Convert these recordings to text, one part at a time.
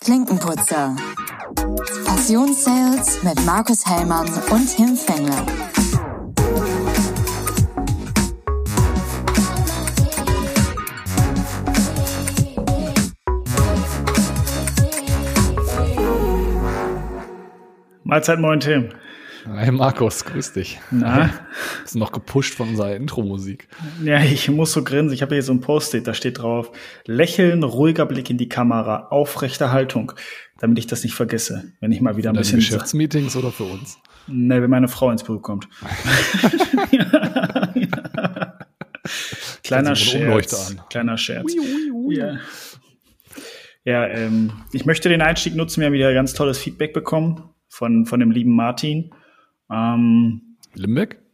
Klinkenputzer. Passionssales mit Markus Hellmann und Tim Fengler. Mahlzeit, moin Tim. Hi Markus, grüß dich. Na? Bist noch gepusht von unserer Intro-Musik. Ja, ich muss so grinsen. Ich habe hier so ein Post-it, da steht drauf, Lächeln, ruhiger Blick in die Kamera, aufrechte Haltung, damit ich das nicht vergesse, wenn ich mal wieder ein bisschen... Geschäftsmeetings oder für uns? Ne, wenn meine Frau ins Büro kommt. Kleiner Scherz. Kleiner Scherz. Ja, ja ähm, ich möchte den Einstieg nutzen. Wir haben wieder ganz tolles Feedback bekommen von, von dem lieben Martin. Ähm, Limbeck?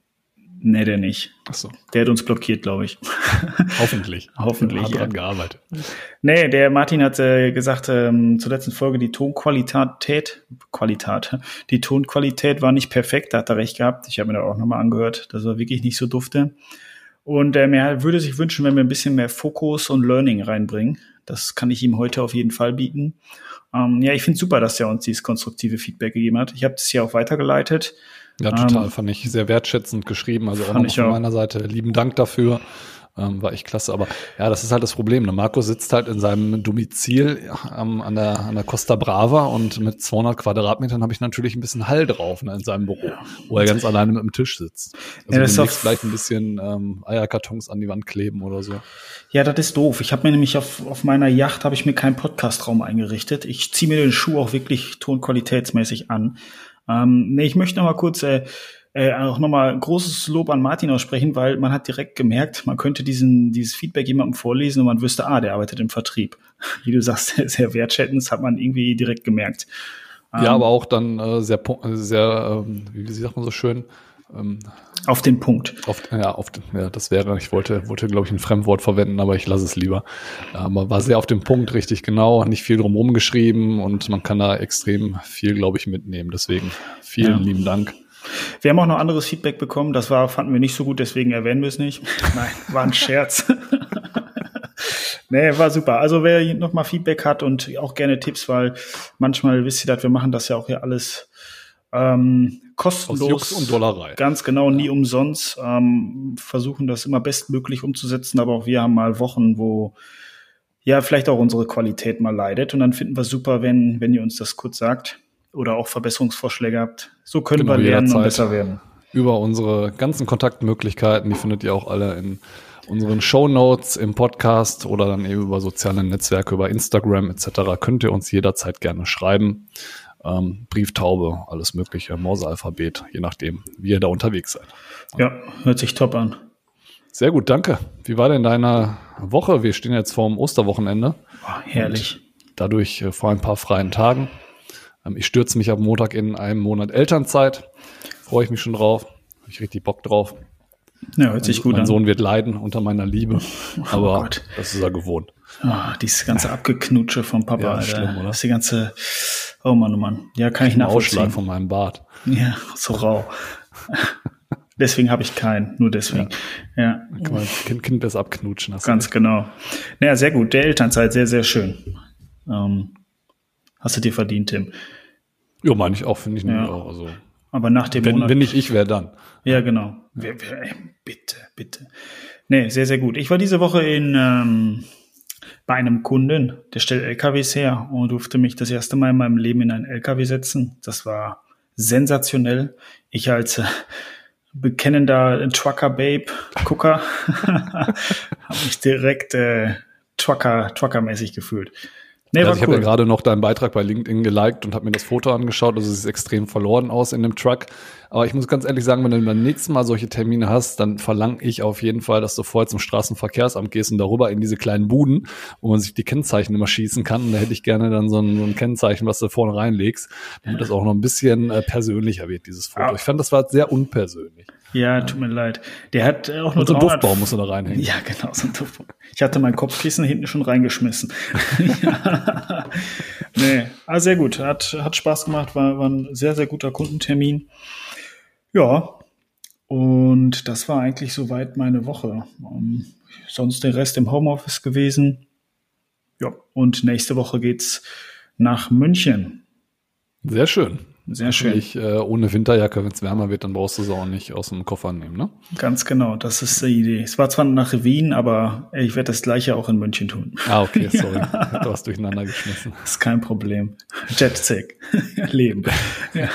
Nee, der nicht. Achso, Der hat uns blockiert, glaube ich. hoffentlich. Hoffentlich, Hart ja. dran gearbeitet. Nee, der Martin hat äh, gesagt, ähm, zur letzten Folge, die Tonqualität, Qualität, die Tonqualität war nicht perfekt, da hat er recht gehabt. Ich habe mir da auch nochmal angehört, das war wirklich nicht so dufte. Und er würde sich wünschen, wenn wir ein bisschen mehr Fokus und Learning reinbringen. Das kann ich ihm heute auf jeden Fall bieten. Ähm, ja, ich finde super, dass er uns dieses konstruktive Feedback gegeben hat. Ich habe das hier auch weitergeleitet. Ja, total. fand ich sehr wertschätzend geschrieben. Also auch ich von auch. meiner Seite lieben Dank dafür. Ähm, war echt klasse. Aber ja, das ist halt das Problem. Ne? Markus sitzt halt in seinem Domizil ähm, an, der, an der Costa Brava und mit 200 Quadratmetern habe ich natürlich ein bisschen Hall drauf ne, in seinem Büro, wo er ganz alleine mit dem Tisch sitzt. Also Ja, das ist vielleicht ein bisschen ähm, Eierkartons an die Wand kleben oder so. Ja, das ist doof. Ich habe mir nämlich auf, auf meiner Yacht habe ich mir keinen Podcastraum eingerichtet. Ich ziehe mir den Schuh auch wirklich tonqualitätsmäßig an. Ähm, nee, ich möchte noch mal kurz äh, äh, auch noch mal großes Lob an Martin aussprechen, weil man hat direkt gemerkt, man könnte diesen dieses Feedback jemandem vorlesen und man wüsste, ah, der arbeitet im Vertrieb. Wie du sagst, sehr wertschätzend, das hat man irgendwie direkt gemerkt. Ähm, Ja, aber auch dann äh, sehr, äh, sehr, ähm, wie wie sagt man so schön, ähm, Auf den Punkt. Oft, ja, oft, ja, das wäre, ich wollte, wollte, glaube ich, ein Fremdwort verwenden, aber ich lasse es lieber. Aber war sehr auf den Punkt, richtig genau, nicht viel drumherum geschrieben und man kann da extrem viel, glaube ich, mitnehmen. Deswegen vielen Ja. lieben Dank. Wir haben auch noch anderes Feedback bekommen. Das war, fanden wir nicht so gut, deswegen erwähnen wir es nicht. Nein, war ein Scherz. nee, war super. Also wer noch mal Feedback hat und auch gerne Tipps, weil manchmal wisst ihr, dass wir machen das ja auch hier alles ähm, kostenlos. Aus Jux und Dollerei. Ganz genau, nie umsonst. Ähm, versuchen das immer bestmöglich umzusetzen, aber auch wir haben mal Wochen, wo ja vielleicht auch unsere Qualität mal leidet. Und dann finden wir super, wenn, wenn ihr uns das kurz sagt oder auch Verbesserungsvorschläge habt. So können Genau, wir lernen und jederzeit. besser werden. Über unsere ganzen Kontaktmöglichkeiten, die findet ihr auch alle in unseren Show Notes im Podcast oder dann eben über soziale Netzwerke, über Instagram etc. könnt ihr uns jederzeit gerne schreiben. Ähm, Brieftaube, alles mögliche, Morsealphabet, je nachdem, wie ihr da unterwegs seid. Ja, hört sich top an. Sehr gut, danke. Wie war denn deine Woche? Wir stehen jetzt vor dem Osterwochenende. Boah, herrlich. Dadurch äh, vor ein paar freien Tagen. Ähm, ich stürze mich ab Montag in einem Monat Elternzeit. Freue ich mich schon drauf. Habe ich richtig Bock drauf. Ja, hört sich gut mein an. Sohn wird leiden unter meiner Liebe. Aber Gott. das ist er gewohnt. Ah, dieses ganze Abgeknutsche vom Papa, Ja, Alter. schlimm, oder? Das die ganze, oh Mann, oh Mann. Ja, kann ich Ausschlag nachvollziehen. von meinem Bart. Ja, so rau. deswegen habe ich keinen, nur deswegen. Ja, Kann man kind, kind besser abknutschen. Hast du ganz genau. Naja, sehr gut. Der Elternzeit, sehr, sehr schön. Ähm, hast du dir verdient, Tim. Ja, meine ich auch, finde ich Ja. auch. Also, Aber nach dem wenn, Monat. wenn nicht ich, wer dann? Ja, genau. Ey, bitte, bitte. Nee, sehr, sehr gut. Ich war diese Woche in ähm, bei einem Kunden, der stellt LKWs her und durfte mich das erste Mal in meinem Leben in einen LKW setzen. Das war sensationell. Ich als äh, bekennender Trucker-Babe, Gucker, habe mich direkt äh, Trucker, Trucker-mäßig gefühlt. Nee, Also ich habe ja cool. gerade noch deinen Beitrag bei LinkedIn geliked und habe mir das Foto angeschaut. Also es sieht extrem verloren aus in dem Truck. Aber ich muss ganz ehrlich sagen, wenn du beim nächsten Mal solche Termine hast, dann verlange ich auf jeden Fall, dass du vorher zum Straßenverkehrsamt gehst und darüber in diese kleinen Buden, wo man sich die Kennzeichen immer schießen kann. Und da hätte ich gerne dann so ein, so ein Kennzeichen, was du vorne reinlegst, damit das auch noch ein bisschen äh, persönlicher wird, dieses Foto. Ich fand, das war sehr unpersönlich. Ja, tut mir leid. Der hat äh, auch nur so ein 300 Duftbaum musst du da reinhängen. Ja, genau, so ein Duftbaum. Ich hatte mein Kopfkissen hinten schon reingeschmissen. ja. Nee, aber sehr gut. Hat, hat Spaß gemacht, war, war ein sehr, sehr guter Kundentermin. Ja, und das war eigentlich soweit meine Woche. Ähm, sonst der Rest im Homeoffice gewesen. ja, und nächste Woche geht's nach München. Sehr schön. Sehr schön. Ich, äh, ohne Winterjacke, wenn es wärmer wird, dann brauchst du sie auch nicht aus dem Koffer nehmen, ne? Ganz genau, das ist die Idee. Es war zwar nach Wien, aber ich werde das gleiche auch in München tun. Ah, okay, sorry. ja. Du hast durcheinander geschmissen. Das ist kein Problem. Jetsack. Leben. Ja.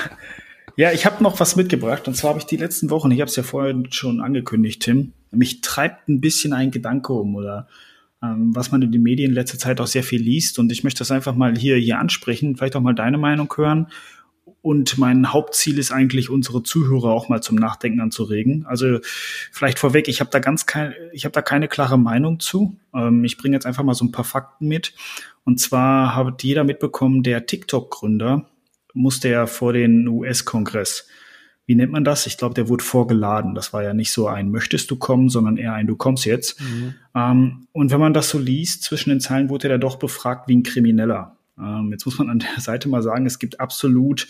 Ja, ich habe noch was mitgebracht. Und zwar habe ich die letzten Wochen, ich habe es ja vorher schon angekündigt, Tim, mich treibt ein bisschen ein Gedanke um oder ähm, was man in den Medien in letzter Zeit auch sehr viel liest. Und ich möchte das einfach mal hier, hier ansprechen, vielleicht auch mal deine Meinung hören. Und mein Hauptziel ist eigentlich, unsere Zuhörer auch mal zum Nachdenken anzuregen. Also vielleicht vorweg, ich habe da ganz kein, ich habe da keine klare Meinung zu. Ähm, ich bringe jetzt einfach mal so ein paar Fakten mit. Und zwar hat jeder mitbekommen, der TikTok-Gründer, musste er vor den US-Kongress. Wie nennt man das? Ich glaube, der wurde vorgeladen. Das war ja nicht so ein möchtest du kommen, sondern eher ein du kommst jetzt. Mhm. Ähm, und wenn man das so liest, zwischen den Zeilen wurde er doch befragt wie ein Krimineller. Ähm, jetzt muss man an der Seite mal sagen, es gibt absolut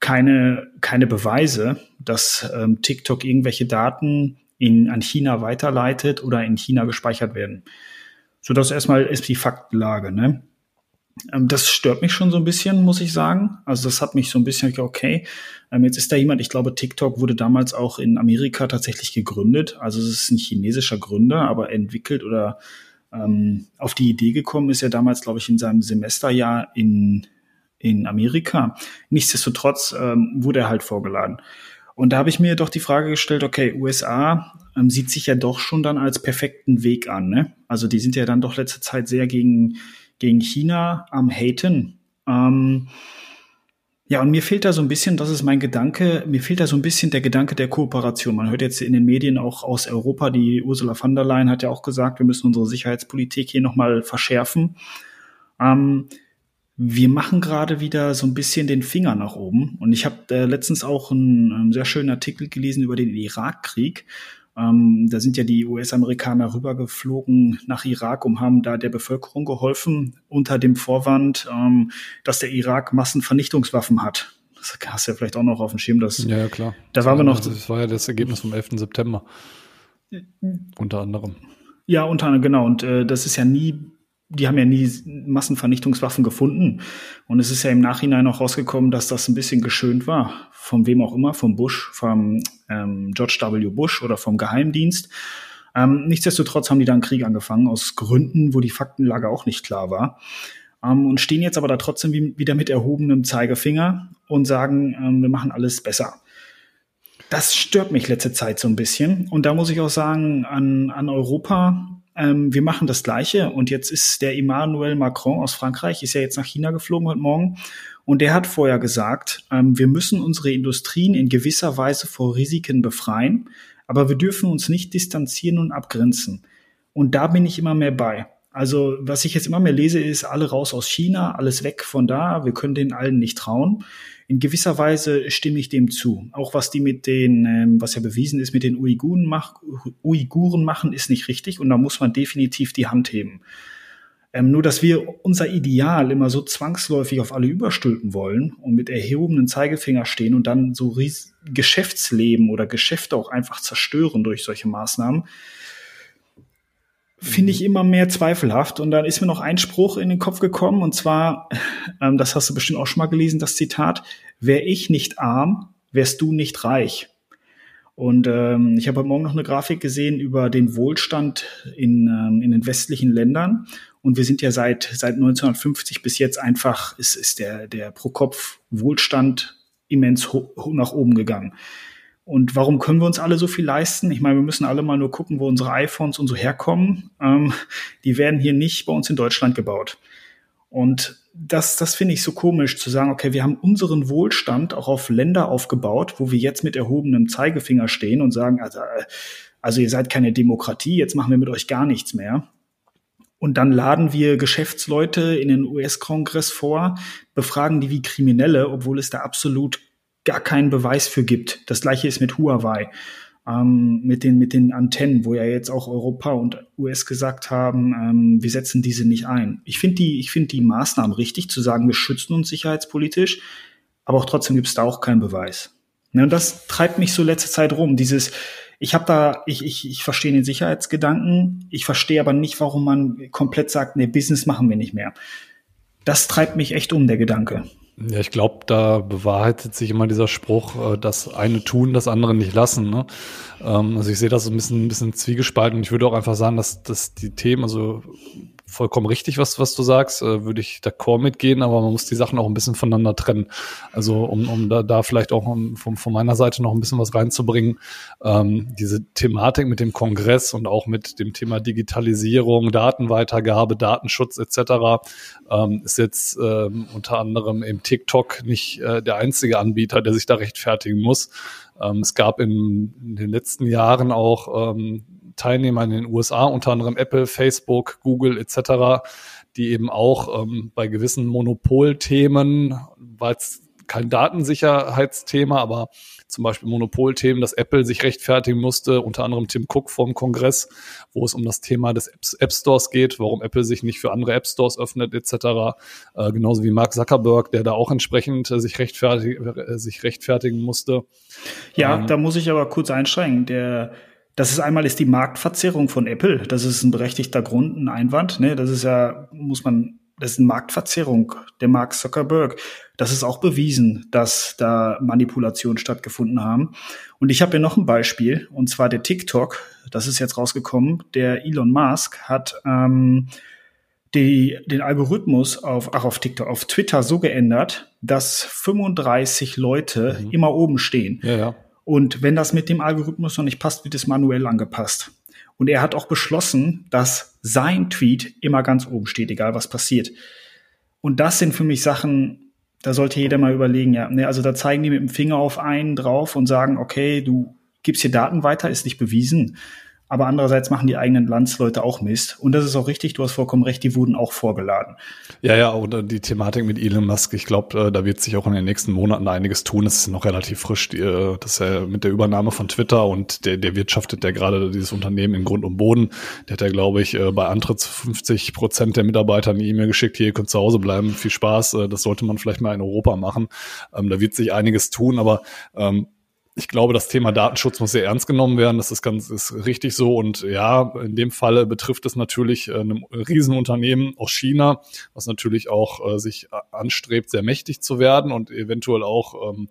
keine, keine Beweise, dass ähm, TikTok irgendwelche Daten in, an China weiterleitet oder in China gespeichert werden. So, das erstmal ist die Faktenlage. Ne? Ähm, das stört mich schon so ein bisschen, muss ich sagen. Also das hat mich so ein bisschen, okay, ähm, jetzt ist da jemand, ich glaube, TikTok wurde damals auch in Amerika tatsächlich gegründet. Also es ist ein chinesischer Gründer, aber entwickelt oder ähm, auf die Idee gekommen ist er damals, glaube ich, in seinem Semesterjahr in, in Amerika. Nichtsdestotrotz ähm, wurde er halt vorgeladen. Und da habe ich mir doch die Frage gestellt, okay, USA ähm, sieht sich ja doch schon dann als perfekten Weg an. Ne? Also die sind ja dann doch letzte Zeit sehr gegen gegen China am Haten. Ähm, ja, und mir fehlt da so ein bisschen, das ist mein Gedanke, mir fehlt da so ein bisschen der Gedanke der Kooperation. Man hört jetzt in den Medien auch aus Europa, die Ursula von der Leyen hat ja auch gesagt, wir müssen unsere Sicherheitspolitik hier nochmal verschärfen. Ähm, wir machen gerade wieder so ein bisschen den Finger nach oben. Und ich habe äh, letztens auch einen, einen, sehr schönen Artikel gelesen über den Irakkrieg. Ähm, da sind ja die US-Amerikaner rübergeflogen nach Irak und haben da der Bevölkerung geholfen unter dem Vorwand, ähm, dass der Irak Massenvernichtungswaffen hat. Das hast du ja vielleicht auch noch auf dem Schirm. Dass, ja, klar. Da waren wir noch. Das war ja das Ergebnis vom 11. September. unter anderem. Ja, unter anderem, genau. Und äh, das ist ja nie die haben ja nie Massenvernichtungswaffen gefunden. Und es ist ja im Nachhinein auch rausgekommen, dass das ein bisschen geschönt war. Von wem auch immer, vom Bush, vom ähm, George W. Bush oder vom Geheimdienst. Ähm, nichtsdestotrotz haben die dann Krieg angefangen, aus Gründen, wo die Faktenlage auch nicht klar war. Ähm, und stehen jetzt aber da trotzdem wie, wieder mit erhobenem Zeigefinger und sagen, ähm, wir machen alles besser. Das stört mich letzte Zeit so ein bisschen. Und da muss ich auch sagen, an, an Europa ähm, wir machen das Gleiche. Und jetzt ist der Emmanuel Macron aus Frankreich, ist ja jetzt nach China geflogen heute Morgen. Und der hat vorher gesagt, ähm, wir müssen unsere Industrien in gewisser Weise vor Risiken befreien, aber wir dürfen uns nicht distanzieren und abgrenzen. Und da bin ich immer mehr bei. Also was ich jetzt immer mehr lese, ist alle raus aus China, alles weg von da, wir können den allen nicht trauen in gewisser Weise stimme ich dem zu. Auch was die mit den, ähm, was ja bewiesen ist, mit den Uiguren, mach, Uiguren machen, ist nicht richtig und da muss man definitiv die Hand heben. Ähm, nur, dass wir unser Ideal immer so zwangsläufig auf alle überstülpen wollen und mit erhobenen Zeigefinger stehen und dann so Ries Geschäftsleben oder Geschäfte auch einfach zerstören durch solche Maßnahmen, finde ich immer mehr zweifelhaft. Und dann ist mir noch ein Spruch in den Kopf gekommen, und zwar, ähm, das hast du bestimmt auch schon mal gelesen, das Zitat, wär ich nicht arm, wärst du nicht reich. Und ähm, ich habe heute Morgen noch eine Grafik gesehen über den Wohlstand in, ähm, in den westlichen Ländern. Und wir sind ja seit, seit 1950 bis jetzt einfach, ist, ist der, der Pro-Kopf-Wohlstand immens nach oben gegangen. Und warum können wir uns alle so viel leisten? Ich meine, wir müssen alle mal nur gucken, wo unsere iPhones und so herkommen. Ähm, die werden hier nicht bei uns in Deutschland gebaut. Und das, das finde ich so komisch zu sagen, okay, wir haben unseren Wohlstand auch auf Länder aufgebaut, wo wir jetzt mit erhobenem Zeigefinger stehen und sagen, also, also ihr seid keine Demokratie, jetzt machen wir mit euch gar nichts mehr. Und dann laden wir Geschäftsleute in den US-Kongress vor, befragen die wie Kriminelle, obwohl es da absolut gar keinen Beweis für gibt. Das gleiche ist mit Huawei, ähm, mit, den, mit den Antennen, wo ja jetzt auch Europa und US gesagt haben, ähm, wir setzen diese nicht ein. Ich finde die, ich die Maßnahmen richtig, zu sagen, wir schützen uns sicherheitspolitisch, aber auch trotzdem gibt es da auch keinen Beweis. Ja, und das treibt mich so letzte Zeit rum. Dieses, ich habe da, ich, ich, ich verstehe den Sicherheitsgedanken, ich verstehe aber nicht, warum man komplett sagt, nee, Business machen wir nicht mehr. Das treibt mich echt um, der Gedanke. Ja, ich glaube, da bewahrheitet sich immer dieser Spruch, äh, das eine tun, das andere nicht lassen. Ne? Ähm, also ich sehe das so ein bisschen, ein bisschen zwiegespalten und ich würde auch einfach sagen, dass, dass die Themen, also vollkommen richtig, was, was du sagst, äh, würde ich d'accord mitgehen, aber man muss die Sachen auch ein bisschen voneinander trennen. Also um, um da, da vielleicht auch um, von, von meiner Seite noch ein bisschen was reinzubringen, ähm, diese Thematik mit dem Kongress und auch mit dem Thema Digitalisierung, Datenweitergabe, Datenschutz etc. Ähm, ist jetzt ähm, unter anderem im TikTok nicht äh, der einzige Anbieter, der sich da rechtfertigen muss. Ähm, es gab in, in den letzten Jahren auch ähm, Teilnehmer in den USA, unter anderem Apple, Facebook, Google etc., die eben auch ähm, bei gewissen Monopolthemen, weil es kein Datensicherheitsthema, aber zum Beispiel Monopolthemen, dass Apple sich rechtfertigen musste, unter anderem Tim Cook vom Kongress, wo es um das Thema des App Stores geht, warum Apple sich nicht für andere App Stores öffnet etc. Äh, genauso wie Mark Zuckerberg, der da auch entsprechend äh, sich, rechtfertig äh, sich rechtfertigen musste. Ja, ähm, da muss ich aber kurz einsteigen. Der das ist einmal ist die Marktverzerrung von Apple. Das ist ein berechtigter Grund, ein Einwand. Ne? Das ist ja, muss man, das ist eine Marktverzerrung der Mark Zuckerberg. Das ist auch bewiesen, dass da Manipulationen stattgefunden haben. Und ich habe hier noch ein Beispiel, und zwar der TikTok. Das ist jetzt rausgekommen. Der Elon Musk hat ähm, die, den Algorithmus auf, ach, auf TikTok, auf Twitter so geändert, dass 35 Leute mhm. immer oben stehen. Ja, ja. Und wenn das mit dem Algorithmus noch nicht passt, wird es manuell angepasst. Und er hat auch beschlossen, dass sein Tweet immer ganz oben steht, egal was passiert. Und das sind für mich Sachen, da sollte jeder mal überlegen, ja, ne, also da zeigen die mit dem Finger auf einen drauf und sagen, okay, du gibst hier Daten weiter, ist nicht bewiesen aber andererseits machen die eigenen Landsleute auch Mist. Und das ist auch richtig, du hast vollkommen recht, die wurden auch vorgeladen. Ja, ja, und die Thematik mit Elon Musk, ich glaube, äh, da wird sich auch in den nächsten Monaten einiges tun. Es ist noch relativ frisch, äh, dass er mit der Übernahme von Twitter und der, der wirtschaftet ja gerade dieses Unternehmen in Grund und Boden. Der hat ja, glaube ich, äh, bei Antritts 50 Prozent der Mitarbeiter eine E-Mail geschickt, hier, ihr könnt zu Hause bleiben, viel Spaß, das sollte man vielleicht mal in Europa machen. Ähm, da wird sich einiges tun, aber ähm, ich glaube, das Thema Datenschutz muss sehr ernst genommen werden. Das ist ganz ist richtig so. Und ja, in dem Falle betrifft es natürlich äh, ein Riesenunternehmen aus China, was natürlich auch äh, sich anstrebt, sehr mächtig zu werden und eventuell auch ähm,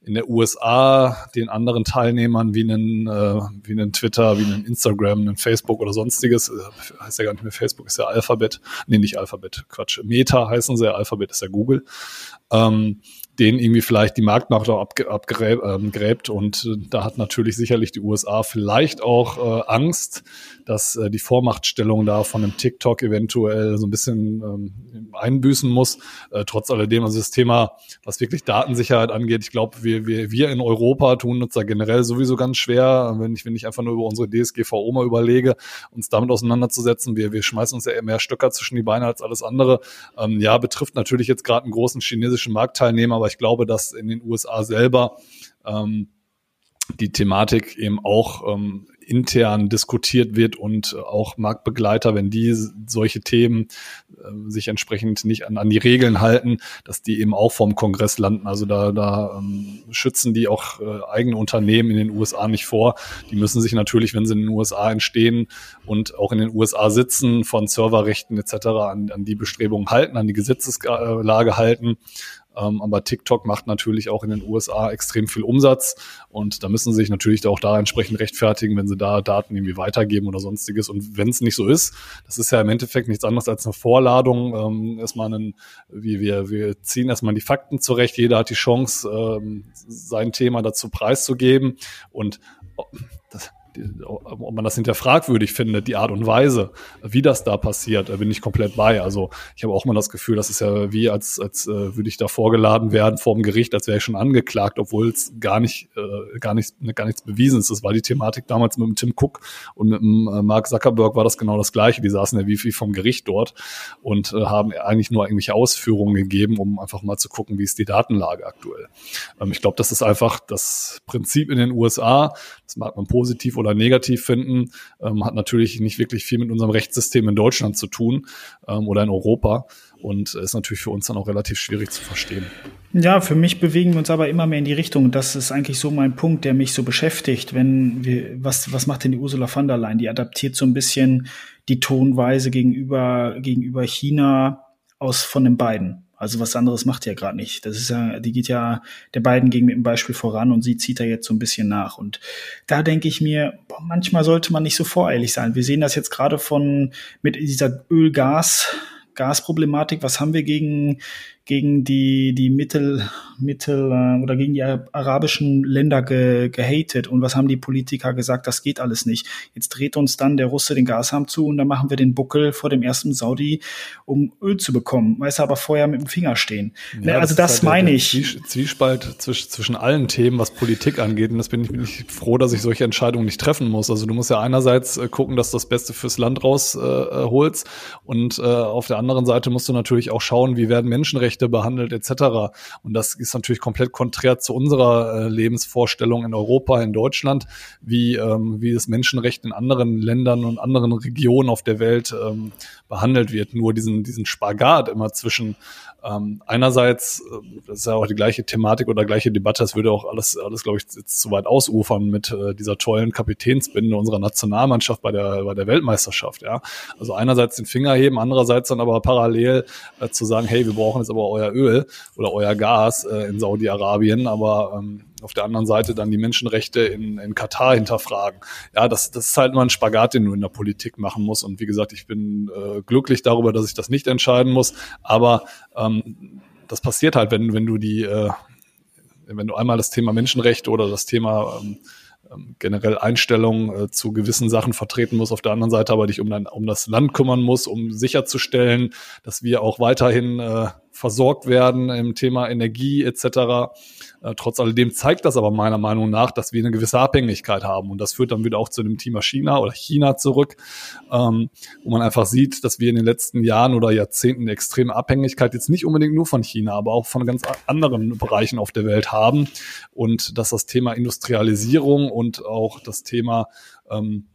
in der USA den anderen Teilnehmern wie einen, äh, wie einen Twitter, wie einen Instagram, einen Facebook oder sonstiges, äh, heißt ja gar nicht mehr Facebook, ist ja Alphabet, nee, nicht Alphabet, Quatsch, Meta heißen sie, Alphabet ist ja Google, ähm, denen irgendwie vielleicht die Marktmacht auch abgräbt. Ähm, und äh, da hat natürlich sicherlich die USA vielleicht auch äh, Angst, dass äh, die Vormachtstellung da von einem TikTok eventuell so ein bisschen ähm, einbüßen muss. Äh, trotz alledem, also das Thema, was wirklich Datensicherheit angeht, ich glaube, wir, wir, wir in Europa tun uns da generell sowieso ganz schwer, wenn ich, wenn ich einfach nur über unsere DSGVO mal überlege, uns damit auseinanderzusetzen. Wir, wir schmeißen uns ja mehr Stöcker zwischen die Beine als alles andere. Ähm, ja, betrifft natürlich jetzt gerade einen großen chinesischen Marktteilnehmer, aber ich glaube, dass in den USA selber ähm, die Thematik eben auch ähm, intern diskutiert wird und auch Marktbegleiter, wenn die solche Themen äh, sich entsprechend nicht an, an die Regeln halten, dass die eben auch vom Kongress landen. Also da, da ähm, schützen die auch äh, eigene Unternehmen in den USA nicht vor. Die müssen sich natürlich, wenn sie in den USA entstehen und auch in den USA sitzen, von Serverrechten etc. an, an die Bestrebungen halten, an die Gesetzeslage halten. Ähm, aber TikTok macht natürlich auch in den USA extrem viel Umsatz und da müssen sie sich natürlich auch da entsprechend rechtfertigen, wenn sie da Daten irgendwie weitergeben oder sonstiges. Und wenn es nicht so ist, das ist ja im Endeffekt nichts anderes als eine Vorladung. Ähm, erstmal einen, wie wir, wir ziehen erstmal die Fakten zurecht. Jeder hat die Chance, ähm, sein Thema dazu preiszugeben. Und das, ob man das hinterfragwürdig findet, die Art und Weise, wie das da passiert, bin ich komplett bei. Also ich habe auch mal das Gefühl, das ist ja wie, als, als äh, würde ich da vorgeladen werden vor dem Gericht, als wäre ich schon angeklagt, obwohl es gar nicht, äh, gar nicht, gar nichts bewiesen ist. Das war die Thematik damals mit dem Tim Cook und mit dem äh, Mark Zuckerberg war das genau das Gleiche. Die saßen ja wie, wie vom Gericht dort und äh, haben eigentlich nur irgendwelche Ausführungen gegeben, um einfach mal zu gucken, wie ist die Datenlage aktuell. Ähm, ich glaube, das ist einfach das Prinzip in den USA. Das mag man positiv oder oder negativ finden, ähm, hat natürlich nicht wirklich viel mit unserem Rechtssystem in Deutschland zu tun ähm, oder in Europa und ist natürlich für uns dann auch relativ schwierig zu verstehen. Ja, für mich bewegen wir uns aber immer mehr in die Richtung. Das ist eigentlich so mein Punkt, der mich so beschäftigt. Wenn wir, was, was macht denn die Ursula von der Leyen? Die adaptiert so ein bisschen die Tonweise gegenüber, gegenüber China aus von den beiden. Also was anderes macht ja gerade nicht. Das ist ja, die geht ja der beiden gegen mit dem Beispiel voran und sie zieht da jetzt so ein bisschen nach. Und da denke ich mir, boah, manchmal sollte man nicht so voreilig sein. Wir sehen das jetzt gerade von mit dieser Öl-Gas Gasproblematik. Was haben wir gegen gegen die, die Mittel, Mittel äh, oder gegen die arabischen Länder ge, gehatet. Und was haben die Politiker gesagt? Das geht alles nicht. Jetzt dreht uns dann der Russe den Gashahn zu und dann machen wir den Buckel vor dem ersten Saudi, um Öl zu bekommen. Weißt du, aber vorher mit dem Finger stehen. Ja, ne, also das, das halt meine ich. Zwiespalt zwischen, zwischen allen Themen, was Politik angeht. Und das bin ich, bin ich froh, dass ich solche Entscheidungen nicht treffen muss. Also du musst ja einerseits äh, gucken, dass du das Beste fürs Land rausholst. Äh, und äh, auf der anderen Seite musst du natürlich auch schauen, wie werden Menschenrechte Menschenrechte behandelt etc. Und das ist natürlich komplett konträr zu unserer äh, Lebensvorstellung in Europa, in Deutschland, wie, ähm, wie das Menschenrecht in anderen Ländern und anderen Regionen auf der Welt ähm, behandelt wird. Nur diesen, diesen Spagat immer zwischen ähm, einerseits, äh, das ist ja auch die gleiche Thematik oder gleiche Debatte, das würde auch alles, alles glaube ich, jetzt zu weit ausufern mit äh, dieser tollen Kapitänsbinde unserer Nationalmannschaft bei der, bei der Weltmeisterschaft. Ja? Also einerseits den Finger heben, andererseits dann aber parallel äh, zu sagen, hey, wir brauchen jetzt aber euer Öl oder euer Gas äh, in Saudi-Arabien, aber ähm, auf der anderen Seite dann die Menschenrechte in, in Katar hinterfragen. Ja, das, das ist halt nur ein Spagat, den du in der Politik machen musst. Und wie gesagt, ich bin äh, glücklich darüber, dass ich das nicht entscheiden muss. Aber ähm, das passiert halt, wenn, wenn du die, äh, wenn du einmal das Thema Menschenrechte oder das Thema ähm, ähm generell Einstellungen äh, zu gewissen Sachen vertreten muss, auf der anderen Seite aber dich um, dein, um das Land kümmern muss, um sicherzustellen, dass wir auch weiterhin äh, versorgt werden im Thema Energie etc. Äh, trotz alledem zeigt das aber meiner Meinung nach, dass wir eine gewisse Abhängigkeit haben. Und das führt dann wieder auch zu dem Thema China oder China zurück, ähm, wo man einfach sieht, dass wir in den letzten Jahren oder Jahrzehnten eine extreme Abhängigkeit jetzt nicht unbedingt nur von China, aber auch von ganz anderen Bereichen auf der Welt haben. Und dass das Thema Industrialisierung und auch das Thema ähm,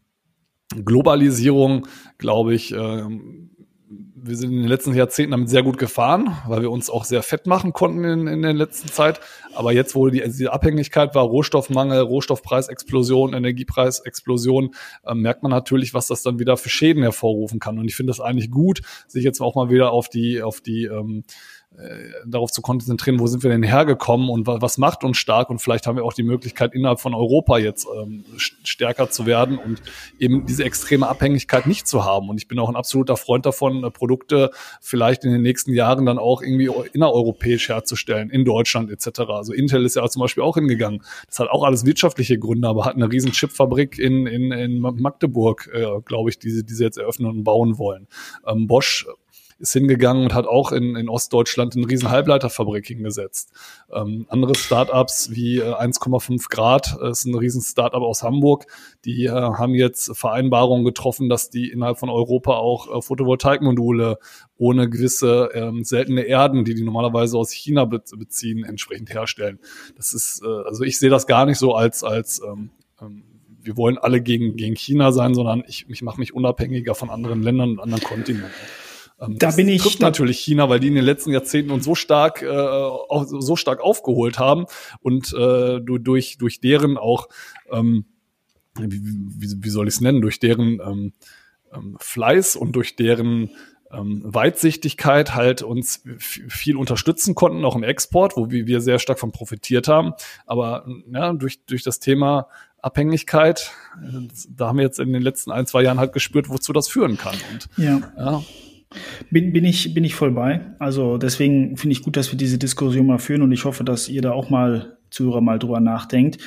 Globalisierung, glaube ich, ähm, wir sind in den letzten Jahrzehnten damit sehr gut gefahren, weil wir uns auch sehr fett machen konnten in, in der letzten Zeit. Aber jetzt, wo die, die Abhängigkeit war, Rohstoffmangel, Rohstoffpreisexplosion, Energiepreisexplosion, äh, merkt man natürlich, was das dann wieder für Schäden hervorrufen kann. Und ich finde das eigentlich gut, sich jetzt auch mal wieder auf die, auf die ähm, äh, darauf zu konzentrieren, wo sind wir denn hergekommen und was macht uns stark und vielleicht haben wir auch die Möglichkeit innerhalb von Europa jetzt ähm, stärker zu werden und eben diese extreme Abhängigkeit nicht zu haben. Und ich bin auch ein absoluter Freund davon, äh, Produkte vielleicht in den nächsten Jahren dann auch irgendwie innereuropäisch herzustellen, in Deutschland etc. Also Intel ist ja zum Beispiel auch hingegangen. Das hat auch alles wirtschaftliche Gründe, aber hat eine riesen Chipfabrik in, in, in Magdeburg, äh, glaube ich, die, die sie jetzt eröffnen und bauen wollen. Ähm, Bosch ist hingegangen und hat auch in, in Ostdeutschland eine riesen Halbleiterfabrik hingesetzt. Ähm, andere Startups wie äh, 1,5 Grad äh, ist ein riesen Startup aus Hamburg, die äh, haben jetzt Vereinbarungen getroffen, dass die innerhalb von Europa auch äh, Photovoltaikmodule ohne gewisse ähm, seltene Erden, die die normalerweise aus China be beziehen, entsprechend herstellen. Das ist, äh, also ich sehe das gar nicht so als als ähm, ähm wir wollen alle gegen, gegen China sein, sondern ich, ich mache mich unabhängiger von anderen Ländern und anderen Kontinenten. Ähm, da bin ich trifft natürlich China, weil die in den letzten Jahrzehnten uns so stark äh, auch so stark aufgeholt haben und äh, durch durch deren auch ähm, wie, wie, wie soll ich es nennen durch deren ähm, ähm, Fleiß und durch deren ähm, Weitsichtigkeit halt uns viel unterstützen konnten, auch im Export, wo wir sehr stark von profitiert haben. Aber ja, durch, durch das Thema Abhängigkeit, äh, da haben wir jetzt in den letzten ein, zwei Jahren halt gespürt, wozu das führen kann. Und, ja. ja bin, bin, ich, bin ich voll bei. Also deswegen finde ich gut, dass wir diese Diskussion mal führen und ich hoffe, dass ihr da auch mal Zuhörer mal drüber nachdenkt.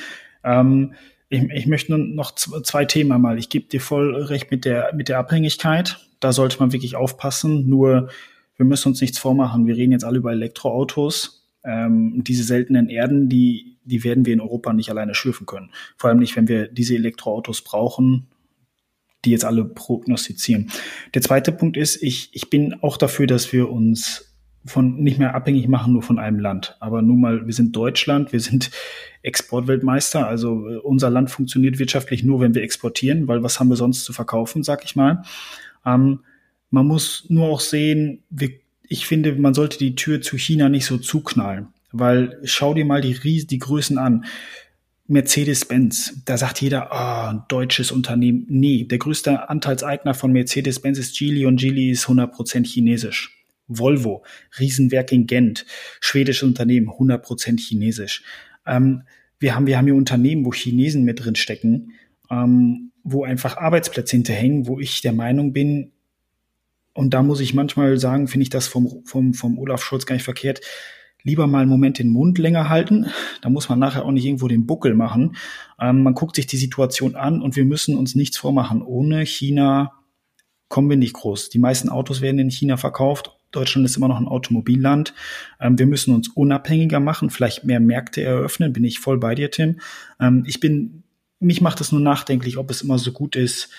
Ähm, ich, ich möchte noch zwei Themen mal. Ich gebe dir voll recht mit der, mit der Abhängigkeit. Da sollte man wirklich aufpassen. Nur, wir müssen uns nichts vormachen. Wir reden jetzt alle über Elektroautos. Ähm, diese seltenen Erden, die, die werden wir in Europa nicht alleine schürfen können. Vor allem nicht, wenn wir diese Elektroautos brauchen die jetzt alle prognostizieren. Der zweite Punkt ist, ich, ich bin auch dafür, dass wir uns von nicht mehr abhängig machen nur von einem Land. Aber nun mal, wir sind Deutschland, wir sind Exportweltmeister. Also äh, unser Land funktioniert wirtschaftlich nur, wenn wir exportieren, weil was haben wir sonst zu verkaufen, sag ich mal. Ähm, man muss nur auch sehen, wir, ich finde, man sollte die Tür zu China nicht so zuknallen, weil schau dir mal die, Ries die Größen an. Mercedes-Benz, da sagt jeder, ah, ein deutsches Unternehmen. Nee, der größte Anteilseigner von Mercedes-Benz ist Geely und Geely ist 100% chinesisch. Volvo, Riesenwerk in Gent, schwedisches Unternehmen, 100% chinesisch. Ähm, wir, haben, wir haben hier Unternehmen, wo Chinesen mit drin stecken, ähm, wo einfach Arbeitsplätze hinterhängen, wo ich der Meinung bin, und da muss ich manchmal sagen, finde ich das vom, vom, vom Olaf Scholz gar nicht verkehrt, lieber mal einen Moment den Mund länger halten. Da muss man nachher auch nicht irgendwo den Buckel machen. Ähm, man guckt sich die Situation an und wir müssen uns nichts vormachen. Ohne China kommen wir nicht groß. Die meisten Autos werden in China verkauft. Deutschland ist immer noch ein Automobilland. Ähm, wir müssen uns unabhängiger machen, vielleicht mehr Märkte eröffnen. Bin ich voll bei dir, Tim. Ähm, ich bin, mich macht es nur nachdenklich, ob es immer so gut ist,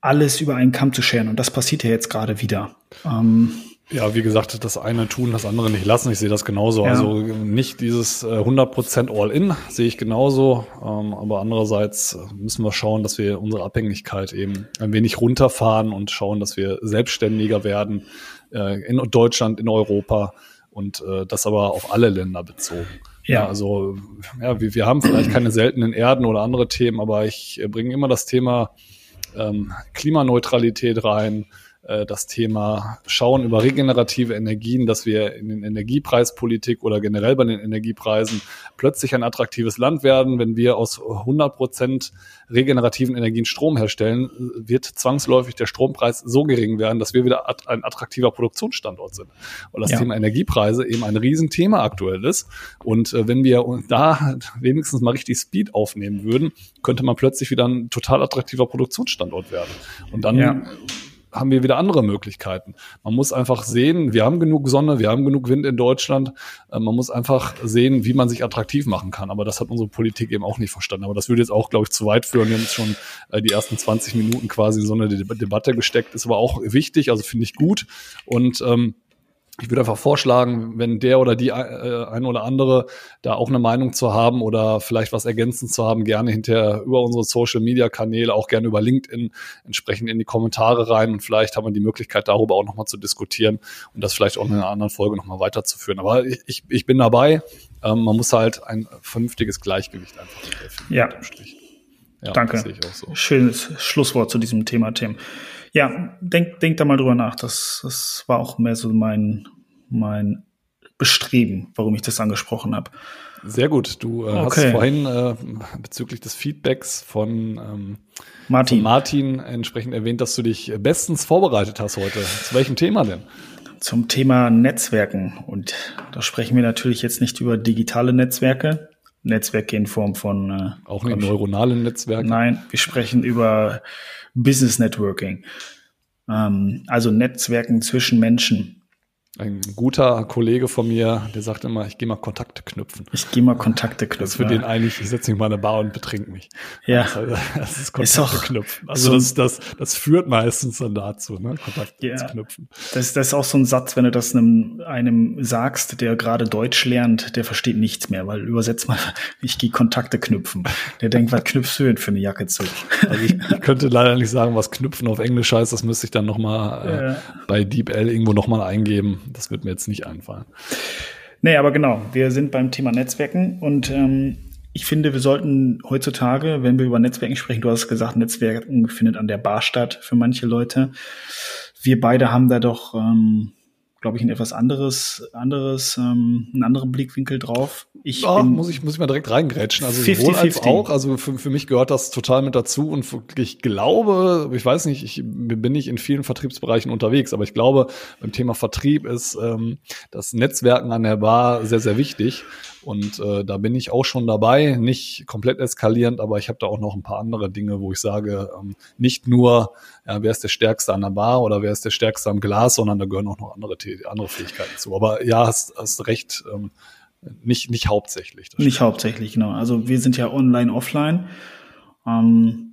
alles über einen Kamm zu scheren. Und das passiert ja jetzt gerade wieder. Ähm, ja, wie gesagt, das eine tun, das andere nicht lassen. Ich sehe das genauso. Ja. Also nicht dieses äh, 100% All-In sehe ich genauso. Ähm, aber andererseits müssen wir schauen, dass wir unsere Abhängigkeit eben ein wenig runterfahren und schauen, dass wir selbstständiger werden äh, in Deutschland, in Europa und äh, das aber auf alle Länder bezogen. Ja, ja also ja, wir, wir haben vielleicht keine seltenen Erden oder andere Themen, aber ich äh, bringe immer das Thema ähm, Klimaneutralität rein, äh, das Thema Schauen über regenerative Energien, dass wir in den Energiepreispolitik oder generell bei den Energiepreisen plötzlich ein attraktives Land werden. Wenn wir aus 100 Prozent regenerativen Energien Strom herstellen, wird zwangsläufig der Strompreis so gering werden, dass wir wieder ein attraktiver Produktionsstandort sind. Und das ja. Thema Energiepreise eben ein Riesenthema aktuell ist. Und äh, wenn wir da wenigstens mal richtig Speed aufnehmen würden, könnte man plötzlich wieder ein total attraktiver Produktionsstandort werden. Und dann ja haben wir wieder andere Möglichkeiten. Man muss einfach sehen, wir haben genug Sonne, wir haben genug Wind in Deutschland. Äh, man muss einfach sehen, wie man sich attraktiv machen kann. Aber das hat unsere Politik eben auch nicht verstanden. Aber das würde jetzt auch, glaube ich, zu weit führen. Wir haben jetzt schon äh, die ersten 20 Minuten quasi in so eine Debatte gesteckt. Ist aber auch wichtig, also finde ich gut. Und ähm, ich würde einfach vorschlagen, wenn der oder die äh, ein oder andere da auch eine Meinung zu haben oder vielleicht was ergänzend zu haben, gerne hinterher über unsere Social Media Kanäle, auch gerne über LinkedIn entsprechend in die Kommentare rein und vielleicht haben wir die Möglichkeit darüber auch nochmal zu diskutieren und das vielleicht auch in einer anderen Folge nochmal weiterzuführen. Aber ich, ich bin dabei. Ähm, man muss halt ein vernünftiges Gleichgewicht einfach finden. Ja. ja Danke. So. Schönes Schlusswort zu diesem Thema, Tim. Ja, denk, denk da mal drüber nach. Das, das war auch mehr so mein, mein Bestreben, warum ich das angesprochen habe. Sehr gut. Du äh, okay. hast vorhin äh, bezüglich des Feedbacks von ähm, Martin. Von Martin entsprechend erwähnt, dass du dich bestens vorbereitet hast heute. Zu welchem Thema denn? Zum Thema Netzwerken. Und da sprechen wir natürlich jetzt nicht über digitale Netzwerke, Netzwerke in Form von äh, auch nicht neuronalen Netzwerken. Nein, wir sprechen über Business Networking. Ähm, also Netzwerken zwischen Menschen. Ein guter Kollege von mir, der sagt immer, ich gehe mal Kontakte knüpfen. Ich gehe mal Kontakte knüpfen. Das ist für den eigentlich, ich setze mich mal in eine Bar und betrink mich. Ja. Also, das ist Kontakte ist knüpfen. Also so das, das, das führt meistens dann dazu, ne? Kontakte ja. zu knüpfen. Das, das ist auch so ein Satz, wenn du das einem, einem sagst, der gerade Deutsch lernt, der versteht nichts mehr, weil übersetzt mal, ich gehe Kontakte knüpfen. Der denkt, was knüpfst du denn für eine Jacke zu? Also ich, ich könnte leider nicht sagen, was knüpfen auf Englisch heißt, das müsste ich dann nochmal äh, ja. bei DeepL irgendwo nochmal eingeben das wird mir jetzt nicht einfallen. Nee, aber genau, wir sind beim Thema Netzwerken und ähm, ich finde, wir sollten heutzutage, wenn wir über Netzwerken sprechen, du hast gesagt, Netzwerken findet an der Bar statt für manche Leute. Wir beide haben da doch ähm, glaube ich, ein etwas anderes, anderes, ähm, einen anderen Blickwinkel drauf. Ich bin muss ich muss ich mal direkt reingrätschen. Also 50, sowohl als 50. auch. Also für, für mich gehört das total mit dazu und ich glaube, ich weiß nicht, ich bin nicht in vielen Vertriebsbereichen unterwegs, aber ich glaube, beim Thema Vertrieb ist ähm, das Netzwerken an der Bar sehr sehr wichtig und äh, da bin ich auch schon dabei, nicht komplett eskalierend, aber ich habe da auch noch ein paar andere Dinge, wo ich sage, ähm, nicht nur, ja, wer ist der Stärkste an der Bar oder wer ist der Stärkste am Glas, sondern da gehören auch noch andere, andere Fähigkeiten zu. Aber ja, hast, hast recht, ähm, nicht, nicht hauptsächlich. Nicht hauptsächlich, genau. Also wir sind ja online, offline. Ähm,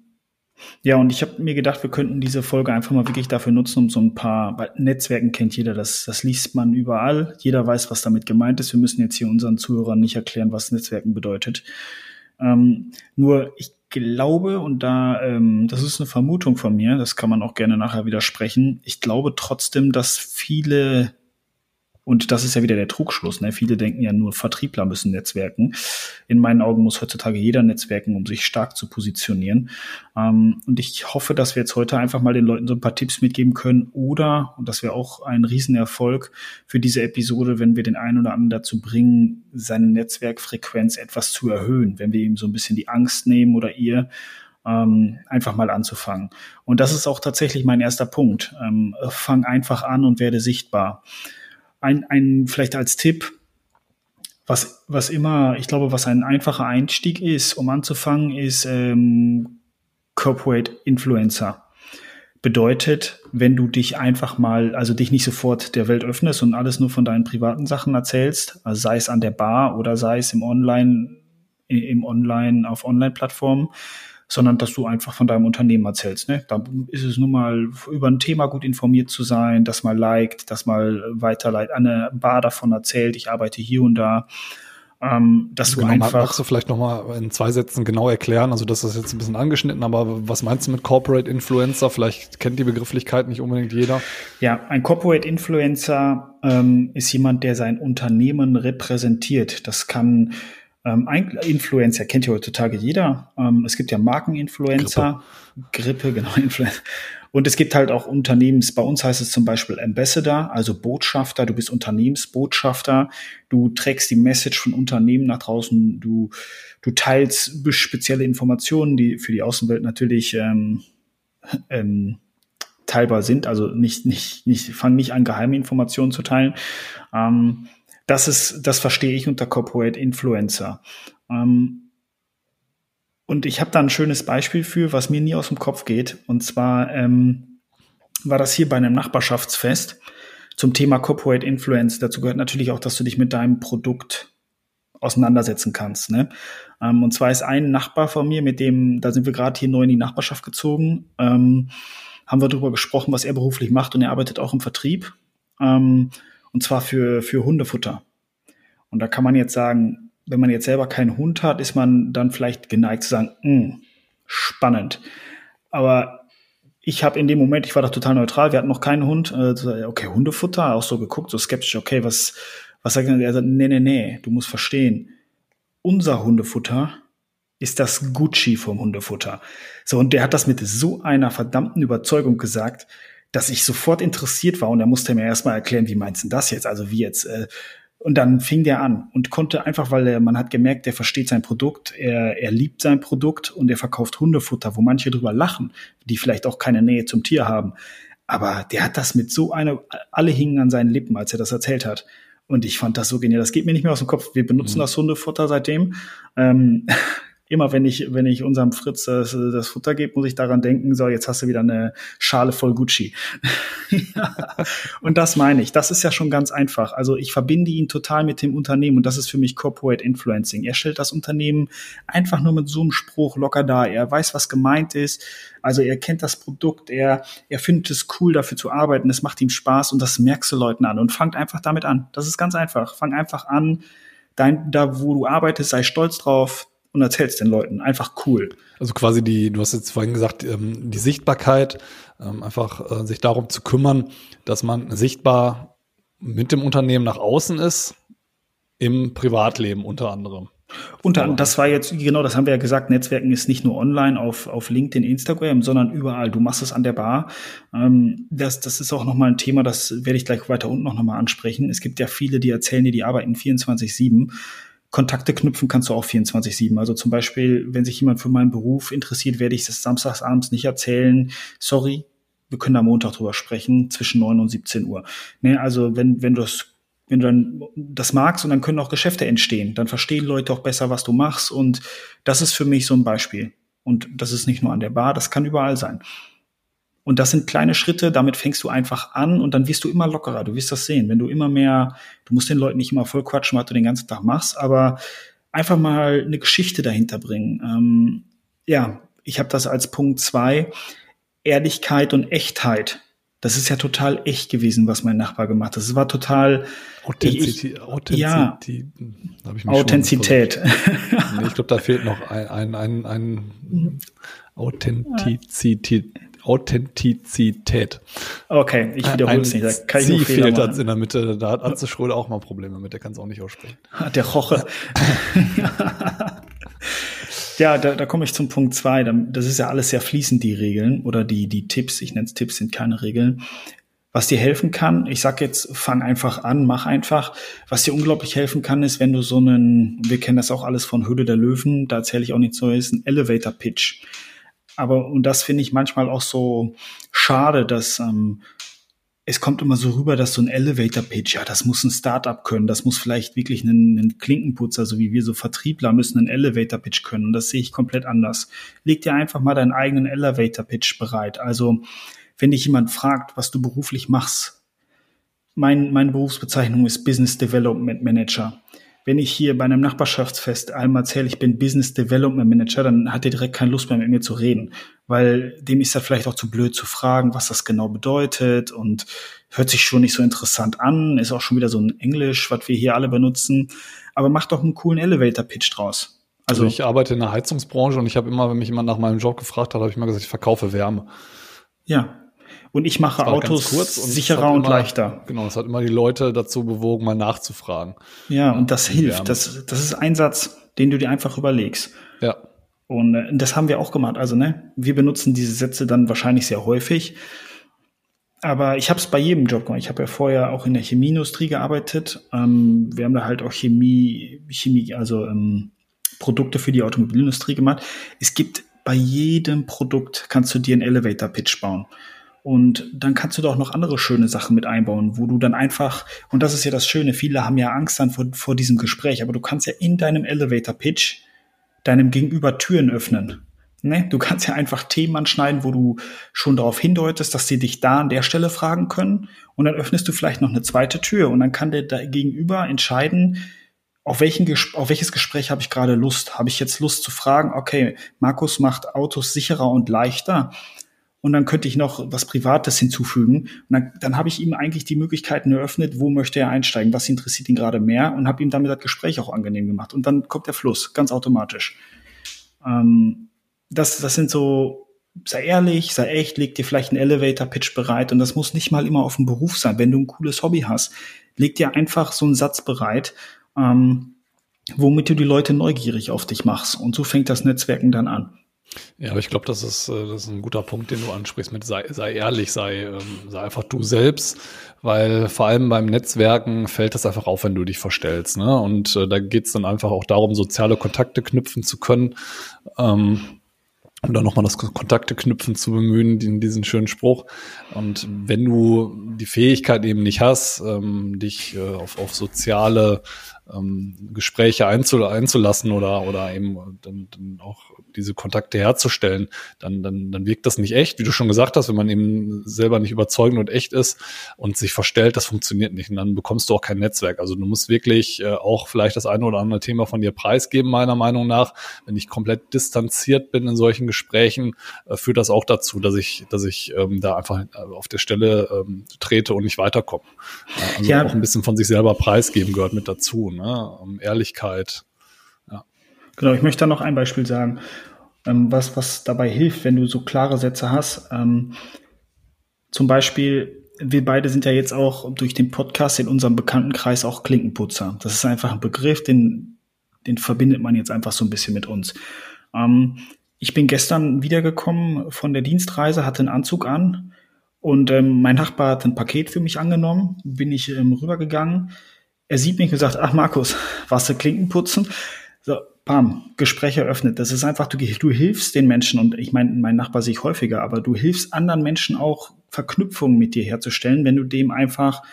Ja, und ich habe mir gedacht, wir könnten diese Folge einfach mal wirklich dafür nutzen, um so ein paar, weil Netzwerken kennt jeder, das, das liest man überall. Jeder weiß, was damit gemeint ist. Wir müssen jetzt hier unseren Zuhörern nicht erklären, was Netzwerken bedeutet. Ähm, nur ich glaube, und da, ähm, das ist eine Vermutung von mir, das kann man auch gerne nachher widersprechen. Ich glaube trotzdem, dass viele und das ist ja wieder der Trugschluss. Ne? Viele denken ja nur, Vertriebler müssen netzwerken. In meinen Augen muss heutzutage jeder netzwerken, um sich stark zu positionieren. Ähm, und ich hoffe, dass wir jetzt heute einfach mal den Leuten so ein paar Tipps mitgeben können. Oder, und das wäre auch ein Riesenerfolg für diese Episode, wenn wir den einen oder anderen dazu bringen, seine Netzwerkfrequenz etwas zu erhöhen. Wenn wir ihm so ein bisschen die Angst nehmen oder ihr, ähm, einfach mal anzufangen. Und das ist auch tatsächlich mein erster Punkt. Ähm, fang einfach an und werde sichtbar ein, ein vielleicht als Tipp, was, was immer, ich glaube, was ein einfacher Einstieg ist, um anzufangen, ist ähm, Corporate Influencer. Bedeutet, wenn du dich einfach mal, also dich nicht sofort der Welt öffnest und alles nur von deinen privaten Sachen erzählst, also sei es an der Bar oder sei es im Online, im Online, auf Online-Plattformen, sondern dass du einfach von deinem Unternehmen erzählst. Ne? Da ist es nun mal über ein Thema gut informiert zu sein, das mal liked, das mal weiterleitet, eine Bar davon erzählt, ich arbeite hier und da. Ähm, dass du genau, einfach. Magst du vielleicht nochmal in zwei Sätzen genau erklären? Also, das ist jetzt ein bisschen angeschnitten, aber was meinst du mit Corporate Influencer? Vielleicht kennt die Begrifflichkeit nicht unbedingt jeder. Ja, ein Corporate Influencer ähm, ist jemand, der sein Unternehmen repräsentiert. Das kann ähm, Influencer kennt ja heutzutage jeder. Ähm, es gibt ja Markeninfluencer, Grippe, Grippe genau, Influencer. Und es gibt halt auch Unternehmens, bei uns heißt es zum Beispiel Ambassador, also Botschafter, du bist Unternehmensbotschafter, du trägst die Message von Unternehmen nach draußen, du, du teilst spezielle Informationen, die für die Außenwelt natürlich ähm, ähm, teilbar sind, also nicht, nicht, nicht, fang nicht an, geheime Informationen zu teilen. Ähm, das ist, das verstehe ich unter Corporate Influencer. Ähm, und ich habe da ein schönes Beispiel für, was mir nie aus dem Kopf geht. Und zwar ähm, war das hier bei einem Nachbarschaftsfest zum Thema Corporate Influence. Dazu gehört natürlich auch, dass du dich mit deinem Produkt auseinandersetzen kannst. Ne? Ähm, und zwar ist ein Nachbar von mir, mit dem, da sind wir gerade hier neu in die Nachbarschaft gezogen, ähm, haben wir darüber gesprochen, was er beruflich macht und er arbeitet auch im Vertrieb. Ähm, und zwar für, für Hundefutter. Und da kann man jetzt sagen, wenn man jetzt selber keinen Hund hat, ist man dann vielleicht geneigt zu sagen, hm, spannend. Aber ich habe in dem Moment, ich war da total neutral, wir hatten noch keinen Hund, äh, okay, Hundefutter, auch so geguckt, so skeptisch, okay, was, was sagt er? Er sagt, nee, nee, nee, du musst verstehen, unser Hundefutter ist das Gucci vom Hundefutter. So, und der hat das mit so einer verdammten Überzeugung gesagt, dass ich sofort interessiert war und er musste mir erstmal erklären, wie meinst du das jetzt? Also wie jetzt, äh, und dann fing der an und konnte einfach, weil er, man hat gemerkt, der versteht sein Produkt, er, er liebt sein Produkt und er verkauft Hundefutter, wo manche drüber lachen, die vielleicht auch keine Nähe zum Tier haben. Aber der hat das mit so einer, alle hingen an seinen Lippen, als er das erzählt hat. Und ich fand das so genial. Das geht mir nicht mehr aus dem Kopf. Wir benutzen mhm. das Hundefutter seitdem. Ähm, immer wenn ich, wenn ich unserem Fritz das, das Futter gebe, muss ich daran denken, so, jetzt hast du wieder eine Schale voll Gucci. und das meine ich. Das ist ja schon ganz einfach. Also ich verbinde ihn total mit dem Unternehmen und das ist für mich Corporate Influencing. Er stellt das Unternehmen einfach nur mit so einem Spruch locker da. Er weiß, was gemeint ist. Also er kennt das Produkt, er, er findet es cool, dafür zu arbeiten. Es macht ihm Spaß und das merkst du Leuten an und fangt einfach damit an. Das ist ganz einfach. Fang einfach an. Dein, da, wo du arbeitest, sei stolz drauf und erzählst den Leuten. Einfach cool. Also quasi die, du hast jetzt vorhin gesagt, ähm, die Sichtbarkeit, ähm, einfach äh, sich darum zu kümmern, dass man sichtbar mit dem Unternehmen nach außen ist, im Privatleben unter anderem. Unter das war jetzt, genau, das haben wir ja gesagt, Netzwerken ist nicht nur online auf, auf LinkedIn, Instagram, sondern überall. Du machst es an der Bar. Ähm, das, das ist auch nochmal ein Thema, das werde ich gleich weiter unten noch nochmal ansprechen. Es gibt ja viele, die erzählen dir, die arbeiten 24-7. Kontakte knüpfen kannst du auch 24-7. Also zum Beispiel, wenn sich jemand für meinen Beruf interessiert, werde ich es samstags abends nicht erzählen. Sorry, wir können am Montag drüber sprechen, zwischen 9 und 17 Uhr. Ne, also wenn, wenn du das wenn du dann das magst und dann können auch Geschäfte entstehen, dann verstehen Leute auch besser, was du machst und das ist für mich so ein Beispiel. Und das ist nicht nur an der Bar, das kann überall sein. Und das sind kleine Schritte, damit fängst du einfach an und dann wirst du immer lockerer. Du wirst das sehen. Wenn du immer mehr, du musst den Leuten nicht immer voll quatschen, was du den ganzen Tag machst, aber einfach mal eine Geschichte dahinter bringen. Ähm, ja, ich habe das als Punkt zwei Ehrlichkeit und Echtheit. Das ist ja total echt gewesen, was mein Nachbar gemacht hat. Das war total Authentizität. Ja, Authentizität. Schon nee, ich glaube, da fehlt noch ein, ein, ein, ein Authentizität. Authentizität. Okay, ich wiederhole es nicht. Da kann ich Sie fehlt das in der Mitte. Da hat Atze Schröder auch mal Probleme mit. Der kann es auch nicht aussprechen. Der Roche. ja, da, da komme ich zum Punkt zwei. Das ist ja alles sehr fließend, die Regeln oder die, die Tipps. Ich nenne es Tipps, sind keine Regeln. Was dir helfen kann, ich sag jetzt, fang einfach an, mach einfach. Was dir unglaublich helfen kann, ist, wenn du so einen, wir kennen das auch alles von Höhle der Löwen, da erzähle ich auch nichts Neues, ein Elevator Pitch. Aber, und das finde ich manchmal auch so schade, dass ähm, es kommt immer so rüber, dass so ein Elevator-Pitch, ja, das muss ein Startup können, das muss vielleicht wirklich ein, ein Klinkenputzer, so wie wir so Vertriebler müssen einen Elevator-Pitch können. Und das sehe ich komplett anders. Leg dir einfach mal deinen eigenen Elevator-Pitch bereit. Also, wenn dich jemand fragt, was du beruflich machst, mein, meine Berufsbezeichnung ist Business Development Manager. Wenn ich hier bei einem Nachbarschaftsfest einmal erzähle, ich bin Business Development Manager, dann hat er direkt keine Lust mehr mit mir zu reden, weil dem ist er vielleicht auch zu blöd zu fragen, was das genau bedeutet und hört sich schon nicht so interessant an, ist auch schon wieder so ein Englisch, was wir hier alle benutzen, aber mach doch einen coolen Elevator Pitch draus. Also, also ich arbeite in der Heizungsbranche und ich habe immer, wenn mich jemand nach meinem Job gefragt hat, habe ich immer gesagt, ich verkaufe Wärme. Ja, und ich mache Autos sicherer und immer, leichter. Genau, das hat immer die Leute dazu bewogen, mal nachzufragen. Ja, und das hilft. Das, das ist ein Satz, den du dir einfach überlegst. Ja. Und äh, das haben wir auch gemacht. Also, ne, wir benutzen diese Sätze dann wahrscheinlich sehr häufig. Aber ich habe es bei jedem Job gemacht. Ich habe ja vorher auch in der Chemieindustrie gearbeitet. Ähm, wir haben da halt auch Chemie, Chemie, also ähm, Produkte für die Automobilindustrie gemacht. Es gibt bei jedem Produkt kannst du dir einen Elevator Pitch bauen. Und dann kannst du doch noch andere schöne Sachen mit einbauen, wo du dann einfach, und das ist ja das Schöne, viele haben ja Angst dann vor, vor diesem Gespräch, aber du kannst ja in deinem Elevator Pitch deinem Gegenüber Türen öffnen. Ne? Du kannst ja einfach Themen anschneiden, wo du schon darauf hindeutest, dass sie dich da an der Stelle fragen können. Und dann öffnest du vielleicht noch eine zweite Tür und dann kann der Gegenüber entscheiden, auf, welchen, auf welches Gespräch habe ich gerade Lust? Habe ich jetzt Lust zu fragen, okay, Markus macht Autos sicherer und leichter und dann könnte ich noch was Privates hinzufügen. Und dann, dann habe ich ihm eigentlich die Möglichkeiten eröffnet, wo möchte er einsteigen, was interessiert ihn gerade mehr und habe ihm damit das Gespräch auch angenehm gemacht. Und dann kommt der Fluss, ganz automatisch. Ähm, das, das sind so, sei ehrlich, sei echt, leg dir vielleicht einen Elevator-Pitch bereit und das muss nicht mal immer auf dem Beruf sein. Wenn du ein cooles Hobby hast, leg dir einfach so einen Satz bereit, ähm, womit du die Leute neugierig auf dich machst. Und so fängt das Netzwerken dann an. Ja, aber ich glaube, das ist, äh, das ist ein guter Punkt, den du ansprichst mit sei, sei ehrlich, sei, ähm, sei einfach du selbst, weil vor allem beim Netzwerken fällt das einfach auf, wenn du dich verstellst. Ne? Und äh, da geht's dann einfach auch darum, soziale Kontakte knüpfen zu können. Ähm, um dann nochmal das Kontakte knüpfen zu bemühen, diesen schönen Spruch. Und wenn du die Fähigkeit eben nicht hast, ähm, dich äh, auf, auf soziale ähm, Gespräche einzul einzulassen oder, oder eben dann, dann auch diese Kontakte herzustellen, dann, dann, dann wirkt das nicht echt. Wie du schon gesagt hast, wenn man eben selber nicht überzeugend und echt ist und sich verstellt, das funktioniert nicht. Und dann bekommst du auch kein Netzwerk. Also du musst wirklich äh, auch vielleicht das eine oder andere Thema von dir preisgeben, meiner Meinung nach. Wenn ich komplett distanziert bin in solchen Gesprächen, äh, führt das auch dazu, dass ich, dass ich ähm, da einfach äh, auf der Stelle ähm, trete und nicht weiterkomme. Also ja. auch ein bisschen von sich selber preisgeben gehört mit dazu. Ne? Ne? Ehrlichkeit. Ja. Genau, ich möchte da noch ein Beispiel sagen, ähm, was, was dabei hilft, wenn du so klare Sätze hast. Ähm, zum Beispiel, wir beide sind ja jetzt auch durch den Podcast in unserem Bekanntenkreis auch Klinkenputzer. Das ist einfach ein Begriff, den, den verbindet man jetzt einfach so ein bisschen mit uns. Ähm, ich bin gestern wiedergekommen von der Dienstreise, hatte einen Anzug an und ähm, mein Nachbar hat ein Paket für mich angenommen, bin ich ähm, rübergegangen er sieht mich und sagt, ach Markus, warst du Klinken putzen? So, bam, Gespräch eröffnet. Das ist einfach, du, du hilfst den Menschen und ich meine, mein Nachbar sehe ich häufiger, aber du hilfst anderen Menschen auch Verknüpfungen mit dir herzustellen, wenn du dem einfach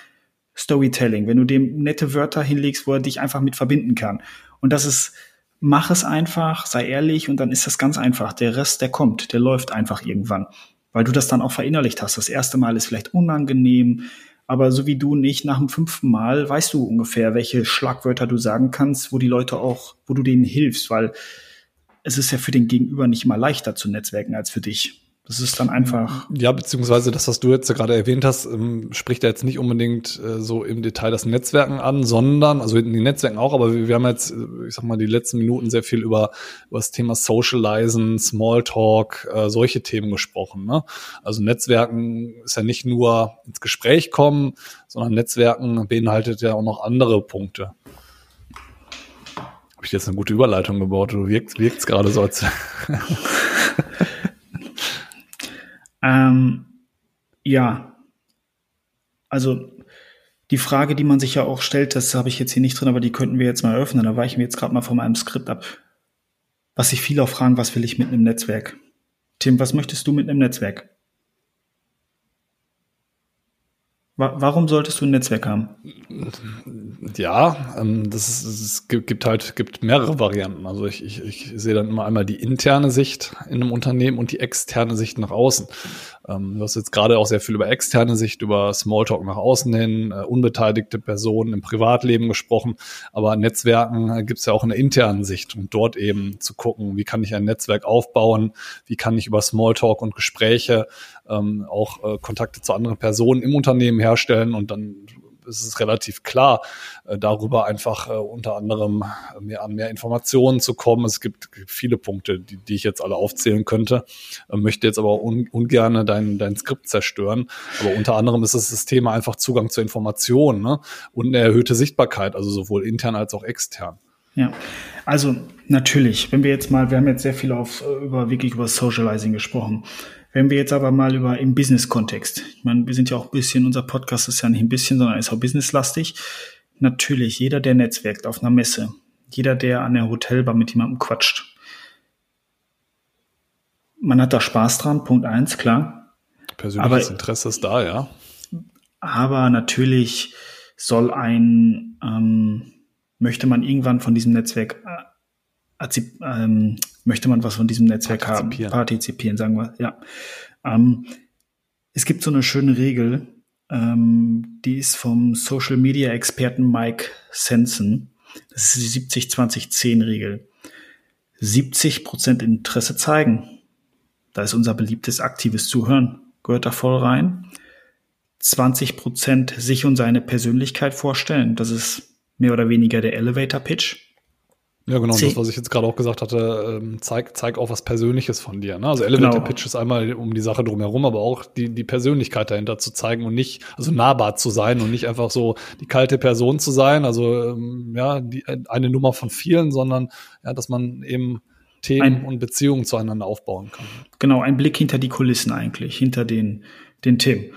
Storytelling, wenn du dem nette Wörter hinlegst, wo er dich einfach mit verbinden kann. Und das ist, mach es einfach, sei ehrlich und dann ist das ganz einfach. Der Rest, der kommt, der läuft einfach irgendwann, weil du das dann auch verinnerlicht hast. Das erste Mal ist vielleicht unangenehm, aber so wie du nicht nach dem fünften Mal weißt du ungefähr, welche Schlagwörter du sagen kannst, wo die Leute auch, wo du denen hilfst, weil es ist ja für den Gegenüber nicht mal leichter zu netzwerken als für dich. Das ist dann einfach. Ja, beziehungsweise das, was du jetzt gerade erwähnt hast, ähm, spricht ja jetzt nicht unbedingt äh, so im Detail das Netzwerken an, sondern, also die Netzwerken auch, aber wir, haben jetzt, äh, ich sag mal, die letzten Minuten sehr viel über, über das Thema Socializen, Smalltalk, äh, solche Themen gesprochen. Ne? Also Netzwerken ist ja nicht nur ins Gespräch kommen, sondern Netzwerken beinhaltet ja auch noch andere Punkte. Habe ich jetzt eine gute Überleitung gebaut? Du wirkst, wirkst gerade so als. Ähm, ja, also die Frage, die man sich ja auch stellt, das habe ich jetzt hier nicht drin, aber die könnten wir jetzt mal öffnen. Da weichen wir jetzt gerade mal von meinem Skript ab. Was sich viele auch fragen, was will ich mit einem Netzwerk? Tim, was möchtest du mit einem Netzwerk? Warum solltest du ein Netzwerk haben? Ja, ähm, das ist, es gibt halt gibt mehrere Varianten. Also ich, ich, ich sehe dann immer einmal die interne Sicht in einem Unternehmen und die externe Sicht nach außen. Ähm, du hast jetzt gerade auch sehr viel über externe Sicht, über Smalltalk nach außen hin, äh, unbeteiligte Personen im Privatleben gesprochen. Aber Netzwerken äh, gibt es ja auch in der internen Sicht und dort eben zu gucken, wie kann ich ein Netzwerk aufbauen, wie kann ich über Smalltalk und Gespräche ähm, auch äh, Kontakte zu anderen Personen im Unternehmen herstellen und dann ist es relativ klar, äh, darüber einfach äh, unter anderem mehr an mehr Informationen zu kommen. Es gibt viele Punkte, die, die ich jetzt alle aufzählen könnte, äh, möchte jetzt aber un, ungern dein, dein Skript zerstören. Aber unter anderem ist es das Thema einfach Zugang zu Informationen ne? und eine erhöhte Sichtbarkeit, also sowohl intern als auch extern. Ja, also natürlich, wenn wir jetzt mal, wir haben jetzt sehr viel auf, über wirklich über Socializing gesprochen. Wenn wir jetzt aber mal über im Business-Kontext, ich meine, wir sind ja auch ein bisschen, unser Podcast ist ja nicht ein bisschen, sondern ist auch businesslastig. Natürlich, jeder, der netzwerkt auf einer Messe, jeder, der an der Hotelbar mit jemandem quatscht, man hat da Spaß dran, Punkt eins, klar. Persönliches aber, Interesse ist da, ja. Aber natürlich soll ein, ähm, möchte man irgendwann von diesem Netzwerk äh, ähm, möchte man was von diesem Netzwerk partizipieren. haben, partizipieren, sagen wir, ja. Ähm, es gibt so eine schöne Regel, ähm, die ist vom Social Media Experten Mike Sensen. Das ist die 70-20-10-Regel. 70 Prozent Interesse zeigen. Da ist unser beliebtes aktives Zuhören. Gehört da voll rein. 20 Prozent sich und seine Persönlichkeit vorstellen. Das ist mehr oder weniger der Elevator Pitch. Ja, genau, das, was ich jetzt gerade auch gesagt hatte, ähm, zeig, zeig auch was Persönliches von dir. Ne? Also Elevator genau. Pitch ist einmal um die Sache drumherum, aber auch die, die Persönlichkeit dahinter zu zeigen und nicht, also nahbar zu sein und nicht einfach so die kalte Person zu sein, also ähm, ja, die, eine Nummer von vielen, sondern ja, dass man eben Themen ein, und Beziehungen zueinander aufbauen kann. Genau, ein Blick hinter die Kulissen eigentlich, hinter den, den Themen.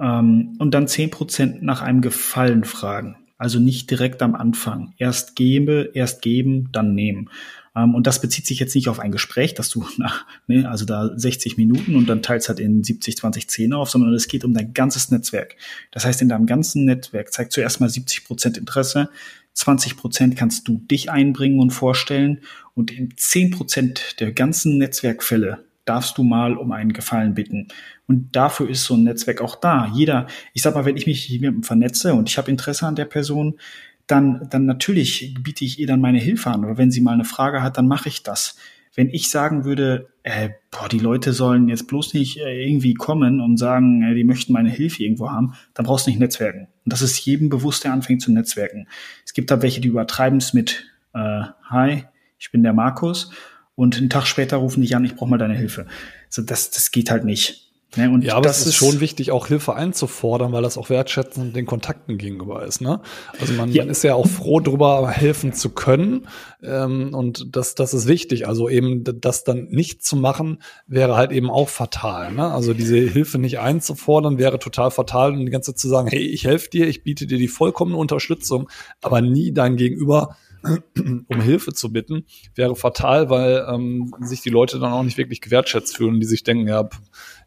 Ähm, und dann zehn Prozent nach einem Gefallen fragen. Also nicht direkt am Anfang. Erst gebe, erst geben, dann nehmen. Ähm, und das bezieht sich jetzt nicht auf ein Gespräch, dass du nach, ne, also da 60 Minuten und dann teilst halt in 70, 20, 10 auf, sondern es geht um dein ganzes Netzwerk. Das heißt, in deinem ganzen Netzwerk zeigt zuerst mal 70 Prozent Interesse, 20 Prozent kannst du dich einbringen und vorstellen und in 10 Prozent der ganzen Netzwerkfälle darfst du mal um einen Gefallen bitten. Und dafür ist so ein Netzwerk auch da. Jeder, ich sag mal, wenn ich mich mit jemandem vernetze und ich habe Interesse an der Person, dann, dann natürlich biete ich ihr dann meine Hilfe an. Oder wenn sie mal eine Frage hat, dann mache ich das. Wenn ich sagen würde, äh, boah, die Leute sollen jetzt bloß nicht äh, irgendwie kommen und sagen, äh, die möchten meine Hilfe irgendwo haben, dann brauchst du nicht netzwerken. Und das ist jedem bewusst, der anfängt zu netzwerken. Es gibt da welche, die übertreiben es mit, äh, hi, ich bin der Markus und einen Tag später rufen dich an, ich brauche mal deine Hilfe. Also das, das geht halt nicht. Ne, und ja, aber es ist, ist schon wichtig, auch Hilfe einzufordern, weil das auch wertschätzend den Kontakten gegenüber ist. Ne? Also man, ja. man ist ja auch froh, darüber helfen zu können. Ähm, und das, das ist wichtig. Also eben das dann nicht zu machen, wäre halt eben auch fatal. Ne? Also diese Hilfe nicht einzufordern, wäre total fatal. Und die ganze Zeit zu sagen, hey, ich helfe dir, ich biete dir die vollkommene Unterstützung, aber nie dein Gegenüber um Hilfe zu bitten, wäre fatal, weil ähm, sich die Leute dann auch nicht wirklich gewertschätzt fühlen, die sich denken, ja,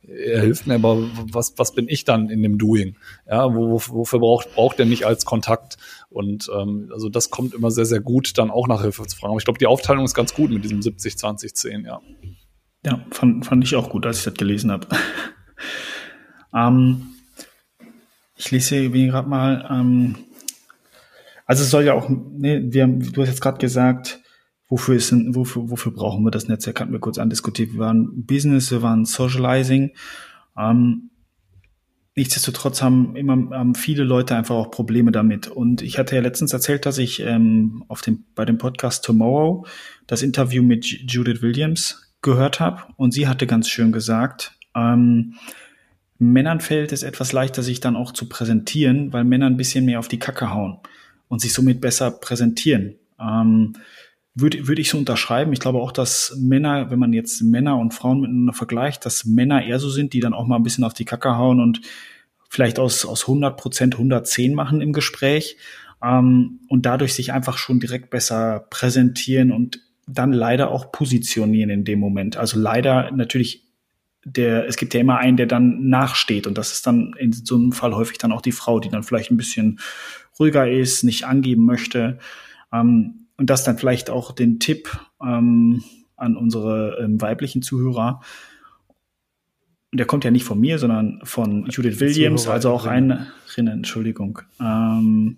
er hilft mir, aber was, was bin ich dann in dem Doing? Ja, wo, wofür braucht, braucht er mich als Kontakt? Und ähm, also das kommt immer sehr, sehr gut, dann auch nach Hilfe zu fragen. Aber ich glaube, die Aufteilung ist ganz gut mit diesem 70, 20, 10, ja. Ja, fand, fand ich auch gut, als ich das gelesen habe. ähm, ich lese hier gerade mal, ähm, also es soll ja auch, ne, wir, du hast jetzt gerade gesagt, wofür ist wofür, wofür brauchen wir das Netzwerk? Hatten wir kurz andiskutiert. Wir waren Business, wir waren Socializing. Ähm, nichtsdestotrotz haben immer haben viele Leute einfach auch Probleme damit. Und ich hatte ja letztens erzählt, dass ich ähm, auf dem, bei dem Podcast Tomorrow das Interview mit Judith Williams gehört habe. Und sie hatte ganz schön gesagt, ähm, Männern fällt es etwas leichter, sich dann auch zu präsentieren, weil Männer ein bisschen mehr auf die Kacke hauen und sich somit besser präsentieren. Ähm, würde, würde ich so unterschreiben. Ich glaube auch, dass Männer, wenn man jetzt Männer und Frauen miteinander vergleicht, dass Männer eher so sind, die dann auch mal ein bisschen auf die Kacke hauen und vielleicht aus, aus 100 Prozent 110 machen im Gespräch ähm, und dadurch sich einfach schon direkt besser präsentieren und dann leider auch positionieren in dem Moment. Also leider natürlich der, es gibt ja immer einen, der dann nachsteht und das ist dann in so einem Fall häufig dann auch die Frau, die dann vielleicht ein bisschen ruhiger ist, nicht angeben möchte. Ähm, und das dann vielleicht auch den Tipp ähm, an unsere ähm, weiblichen Zuhörer. Und der kommt ja nicht von mir, sondern von Judith Williams, also auch eine Entschuldigung. Ähm,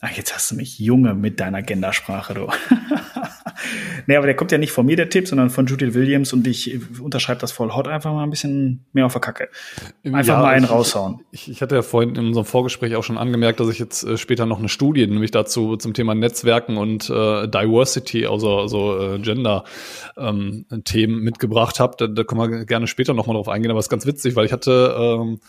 ach, jetzt hast du mich Junge mit deiner Gendersprache, du. nee, aber der kommt ja nicht von mir, der Tipp, sondern von Judith Williams und ich unterschreibe das voll hot einfach mal ein bisschen mehr auf der Kacke. Einfach ja, mal einen ich, raushauen. Ich, ich, hatte ja vorhin in unserem Vorgespräch auch schon angemerkt, dass ich jetzt äh, später noch eine Studie, nämlich dazu zum Thema Netzwerken und äh, Diversity, also, also äh, Gender-Themen ähm, mitgebracht habe. Da, da können wir gerne später nochmal drauf eingehen, aber es ist ganz witzig, weil ich hatte ähm,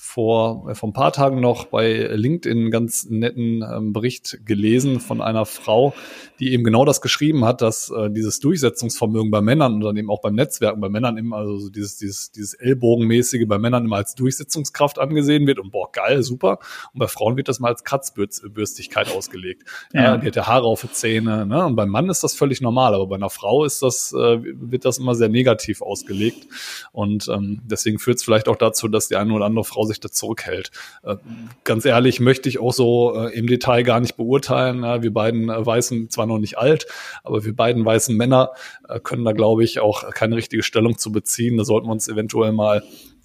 vor, äh, vor ein paar Tagen noch bei LinkedIn einen ganz netten ähm, Bericht gelesen von einer Frau, die eben genau das geschrieben hat, dass äh, dieses Durchsetzungsvermögen bei Männern und dann eben auch beim Netzwerken bei Männern immer, also so dieses, dieses, dieses Ellbogenmäßige bei Männern immer als Durchsetzungskraft angesehen wird und boah, geil, super. Und bei Frauen wird das mal als Kratzbürstigkeit ausgelegt. Ja. ja. die hat ja Haare auf die Zähne, ne? Und beim Mann ist das völlig normal, aber bei einer Frau ist das, äh, wird das immer sehr negativ ausgelegt. Und ähm, deswegen führt es vielleicht auch dazu, dass die eine oder andere Frau sich da zurückhält. Äh, ganz ehrlich möchte ich auch so äh, im Detail gar nicht beurteilen. Wir beiden äh, Weißen, zwar noch nicht alt, aber wir beiden weißen Männer können da, glaube ich, auch keine richtige Stellung zu beziehen. Da sollten wir uns eventuell mal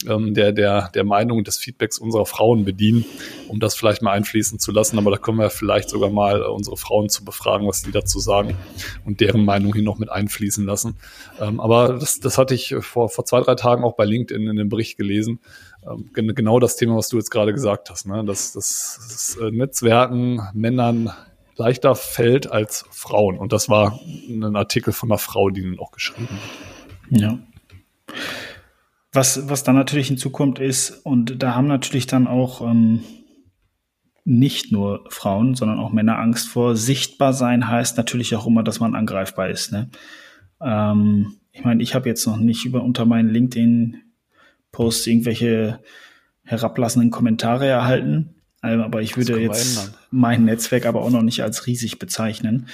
ähm, der, der, der Meinung des Feedbacks unserer Frauen bedienen, um das vielleicht mal einfließen zu lassen. Aber da können wir vielleicht sogar mal unsere Frauen zu befragen, was die dazu sagen und deren Meinung hier noch mit einfließen lassen. Ähm, aber das, das hatte ich vor, vor zwei, drei Tagen auch bei LinkedIn in dem Bericht gelesen. Ähm, genau das Thema, was du jetzt gerade gesagt hast, ne? dass das, äh, Netzwerken Männern leichter fällt als Frauen. Und das war ein Artikel von einer Frau, die ihn auch geschrieben hat. Ja. Was, was dann natürlich hinzukommt ist, und da haben natürlich dann auch ähm, nicht nur Frauen, sondern auch Männer Angst vor. Sichtbar sein heißt natürlich auch immer, dass man angreifbar ist. Ne? Ähm, ich meine, ich habe jetzt noch nicht über unter meinen LinkedIn-Posts irgendwelche herablassenden Kommentare erhalten. Ähm, aber ich würde jetzt mein Netzwerk aber auch noch nicht als riesig bezeichnen.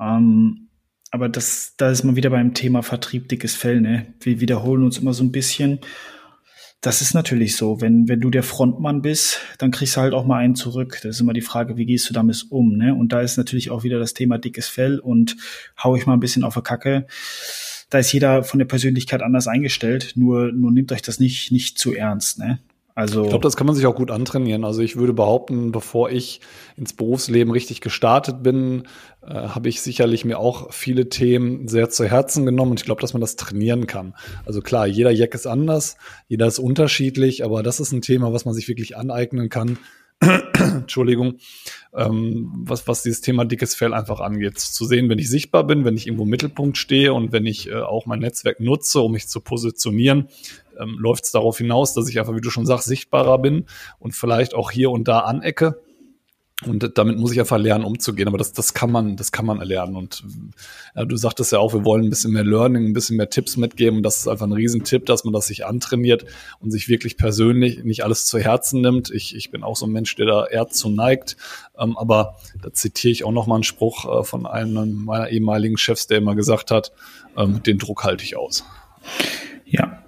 Ähm, aber das, da ist man wieder beim Thema Vertrieb dickes Fell, ne? Wir wiederholen uns immer so ein bisschen. Das ist natürlich so. Wenn, wenn du der Frontmann bist, dann kriegst du halt auch mal einen zurück. Das ist immer die Frage, wie gehst du damit um, ne? Und da ist natürlich auch wieder das Thema dickes Fell und hau ich mal ein bisschen auf der Kacke. Da ist jeder von der Persönlichkeit anders eingestellt. Nur, nur nimmt euch das nicht, nicht zu ernst, ne? Also ich glaube, das kann man sich auch gut antrainieren. Also ich würde behaupten, bevor ich ins Berufsleben richtig gestartet bin, äh, habe ich sicherlich mir auch viele Themen sehr zu Herzen genommen und ich glaube, dass man das trainieren kann. Also klar, jeder Jack ist anders, jeder ist unterschiedlich, aber das ist ein Thema, was man sich wirklich aneignen kann. Entschuldigung, ähm, was, was dieses Thema dickes Fell einfach angeht. Zu sehen, wenn ich sichtbar bin, wenn ich irgendwo im Mittelpunkt stehe und wenn ich äh, auch mein Netzwerk nutze, um mich zu positionieren, ähm, läuft es darauf hinaus, dass ich einfach, wie du schon sagst, sichtbarer bin und vielleicht auch hier und da anecke. Und damit muss ich einfach lernen, umzugehen. Aber das, das kann man, das kann man erlernen. Und ja, du sagtest ja auch, wir wollen ein bisschen mehr Learning, ein bisschen mehr Tipps mitgeben. Das ist einfach ein Riesentipp, dass man das sich antrainiert und sich wirklich persönlich nicht alles zu Herzen nimmt. Ich, ich bin auch so ein Mensch, der da eher zu neigt. Ähm, aber da zitiere ich auch noch mal einen Spruch äh, von einem meiner ehemaligen Chefs, der immer gesagt hat, ähm, den Druck halte ich aus. Ja,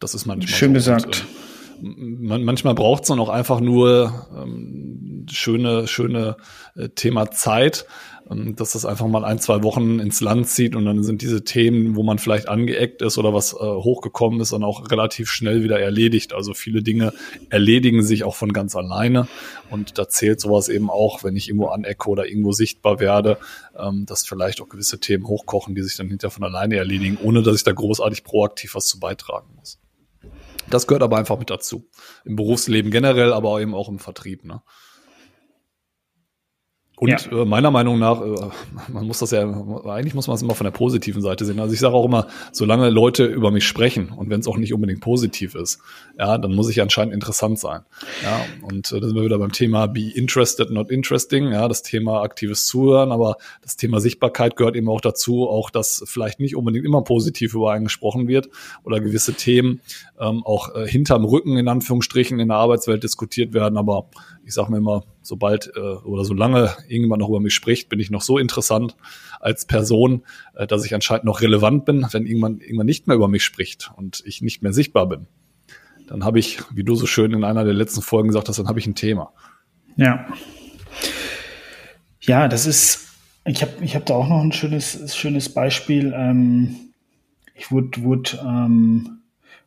das ist manchmal schön so. gesagt. Und, äh, man, manchmal braucht es dann auch einfach nur ähm, schöne, schöne äh, Thema Zeit. ähm, dass das einfach mal ein, zwei Wochen ins Land zieht und dann sind diese Themen, wo man vielleicht angeeckt ist oder was äh, hochgekommen ist, dann auch relativ schnell wieder erledigt. Also viele Dinge erledigen sich auch von ganz alleine und da zählt sowas eben auch, wenn ich irgendwo anecke oder irgendwo sichtbar werde, ähm, dass vielleicht auch gewisse Themen hochkochen, die sich dann hinterher von alleine erledigen, ohne dass ich da großartig proaktiv was zu beitragen muss. Das gehört aber einfach mit dazu. Im Berufsleben generell, aber eben auch im Vertrieb. Ne? Und ja. äh, meiner Meinung nach, äh, man muss das ja, eigentlich muss man es immer von der positiven Seite sehen. Also ich sage auch immer, solange Leute über mich sprechen und wenn es auch nicht unbedingt positiv ist, ja, dann muss ich anscheinend interessant sein. Ja, und äh, da sind wir wieder beim Thema be interested, not interesting, ja, das Thema aktives Zuhören, aber das Thema Sichtbarkeit gehört eben auch dazu, auch dass vielleicht nicht unbedingt immer positiv über einen gesprochen wird oder gewisse Themen ähm, auch äh, hinterm Rücken in Anführungsstrichen in der Arbeitswelt diskutiert werden, aber ich sage mir immer, sobald äh, oder solange irgendjemand noch über mich spricht, bin ich noch so interessant als Person, äh, dass ich anscheinend noch relevant bin. Wenn irgendwann irgendwann nicht mehr über mich spricht und ich nicht mehr sichtbar bin, dann habe ich, wie du so schön in einer der letzten Folgen gesagt hast, dann habe ich ein Thema. Ja. Ja, das ist, ich habe ich hab da auch noch ein schönes, schönes Beispiel. Ähm, ich wurde, wurde ähm,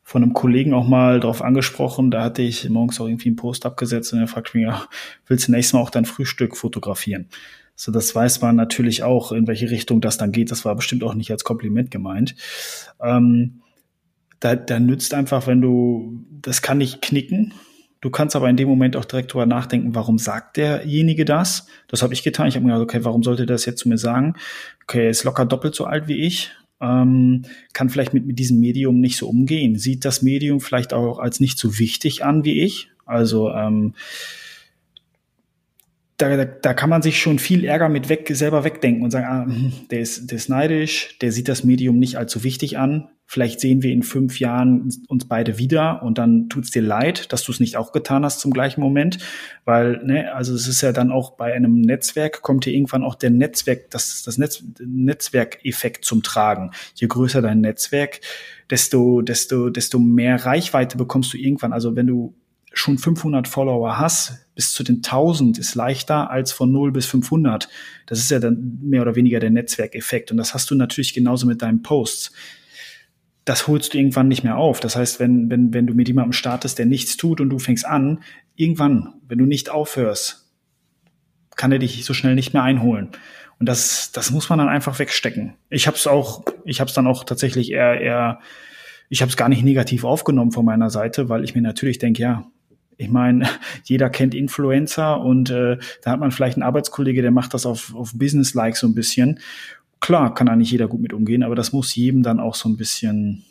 von einem Kollegen auch mal drauf angesprochen. Da hatte ich morgens auch irgendwie einen Post abgesetzt und er fragte mich, ja, willst du nächstes Mal auch dein Frühstück fotografieren? So, das weiß man natürlich auch, in welche Richtung das dann geht. Das war bestimmt auch nicht als Kompliment gemeint. Ähm, da, da nützt einfach, wenn du, das kann nicht knicken. Du kannst aber in dem Moment auch direkt drüber nachdenken, warum sagt derjenige das? Das habe ich getan. Ich habe mir gedacht, okay, warum sollte der das jetzt zu mir sagen? Okay, er ist locker doppelt so alt wie ich ähm, kann vielleicht mit, mit diesem Medium nicht so umgehen, sieht das Medium vielleicht auch als nicht so wichtig an wie ich. Also ähm, da, da, da kann man sich schon viel Ärger mit weg, selber wegdenken und sagen, ah, hm, der, ist, der ist neidisch, der sieht das Medium nicht allzu wichtig an. Vielleicht sehen wir in fünf Jahren uns beide wieder und dann tut's dir leid, dass du es nicht auch getan hast zum gleichen Moment. Weil, ne, also es ist ja dann auch bei einem Netzwerk, kommt hier irgendwann auch der Netzwerk, das, das Netz, Netzwerkeffekt zum Tragen. Je größer dein Netzwerk, desto, desto, desto mehr Reichweite bekommst du irgendwann. Also wenn du schon 500 Follower hast, bis zu den 1000 ist leichter als von 0 bis 500. Das ist ja dann mehr oder weniger der Netzwerkeffekt. Und das hast du natürlich genauso mit deinen Posts das holst du irgendwann nicht mehr auf. Das heißt, wenn, wenn, wenn du mit jemandem startest, der nichts tut und du fängst an, irgendwann, wenn du nicht aufhörst, kann er dich so schnell nicht mehr einholen. Und das, das muss man dann einfach wegstecken. Ich habe es auch, ich habe es dann auch tatsächlich eher, eher, ich habe es gar nicht negativ aufgenommen von meiner Seite, weil ich mir natürlich denke, ja, ich meine, jeder kennt Influencer und äh, da hat man vielleicht einen Arbeitskollege, der macht das auf, auf Business-like so ein bisschen. Klar, kann da nicht jeder gut mit umgehen, aber das muss jedem dann auch so ein bisschen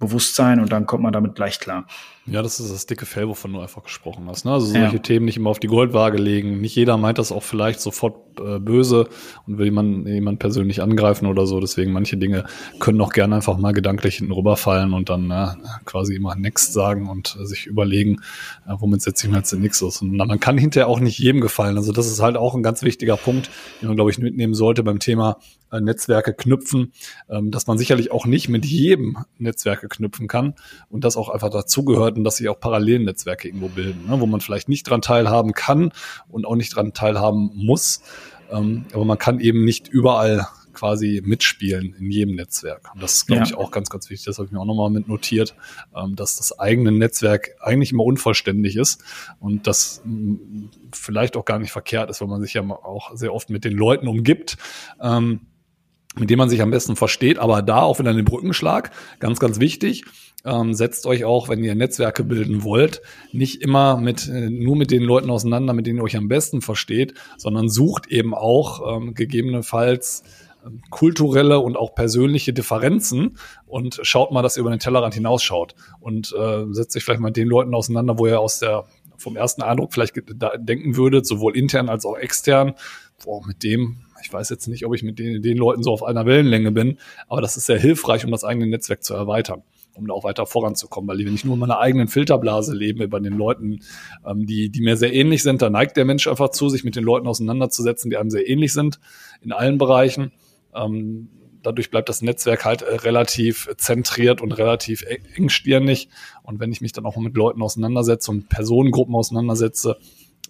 bewusst sein und dann kommt man damit gleich klar. Ja, das ist das dicke Fell, wovon du einfach gesprochen hast. Ne? Also solche ja. Themen nicht immer auf die Goldwaage legen. Nicht jeder meint das auch vielleicht sofort äh, böse und will jemanden jemand persönlich angreifen oder so. Deswegen manche Dinge können auch gerne einfach mal gedanklich hinten rüberfallen und dann äh, quasi immer Next sagen und äh, sich überlegen, äh, womit setze ich mir jetzt den Nix aus. Und man kann hinterher auch nicht jedem gefallen. Also das ist halt auch ein ganz wichtiger Punkt, den man, glaube ich, mitnehmen sollte beim Thema äh, Netzwerke knüpfen, ähm, dass man sicherlich auch nicht mit jedem Netzwerke knüpfen kann und das auch einfach dazugehört und dass sich auch Parallelnetzwerke irgendwo bilden, ne, wo man vielleicht nicht dran teilhaben kann und auch nicht dran teilhaben muss. Ähm, aber man kann eben nicht überall quasi mitspielen in jedem Netzwerk. Und das ist, glaube ja. ich, auch ganz, ganz wichtig. Das habe ich mir auch nochmal mit notiert, ähm, dass das eigene Netzwerk eigentlich immer unvollständig ist und das vielleicht auch gar nicht verkehrt ist, weil man sich ja auch sehr oft mit den Leuten umgibt. Mit denen man sich am besten versteht, aber da auch wieder den Brückenschlag, ganz, ganz wichtig. Ähm, setzt euch auch, wenn ihr Netzwerke bilden wollt, nicht immer mit äh, nur mit den Leuten auseinander, mit denen ihr euch am besten versteht, sondern sucht eben auch ähm, gegebenenfalls ähm, kulturelle und auch persönliche Differenzen und schaut mal, dass ihr über den Tellerrand hinausschaut. Und äh, setzt euch vielleicht mal mit den Leuten auseinander, wo ihr aus der vom ersten Eindruck vielleicht denken würdet, sowohl intern als auch extern, boah, mit dem ich weiß jetzt nicht, ob ich mit den, den Leuten so auf einer Wellenlänge bin, aber das ist sehr hilfreich, um das eigene Netzwerk zu erweitern um da auch weiter voranzukommen. Weil wenn ich nur in meiner eigenen Filterblase lebe, bei den Leuten, ähm, die, die mir sehr ähnlich sind, da neigt der Mensch einfach zu, sich mit den Leuten auseinanderzusetzen, die einem sehr ähnlich sind, in allen Bereichen. Ähm, dadurch bleibt das Netzwerk halt äh, relativ zentriert und relativ e-, engstirnig. Und wenn ich mich dann auch mit Leuten auseinandersetze und Personengruppen auseinandersetze,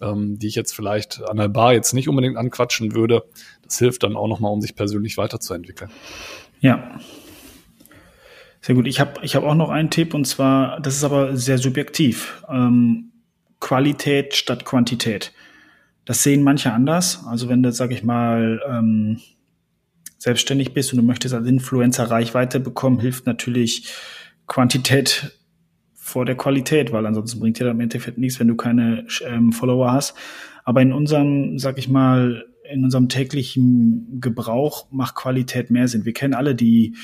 ähm, die ich jetzt vielleicht an der Bar jetzt nicht unbedingt anquatschen würde. Das hilft dann auch nochmal, um sich persönlich weiterzuentwickeln. Ja. Sehr gut. Ich habe ich hab auch noch einen Tipp und zwar, das ist aber sehr subjektiv. Ähm, Qualität statt Quantität. Das sehen manche anders. Also wenn du, sag ich mal, ähm, selbstständig bist und du möchtest als Influencer Reichweite bekommen, hilft natürlich Quantität vor der Qualität, weil ansonsten bringt dir das im Endeffekt nichts, wenn du keine ähm, Follower hast. Aber in unserem, sag ich mal, in unserem täglichen Gebrauch macht Qualität mehr Sinn. Wir kennen alle die,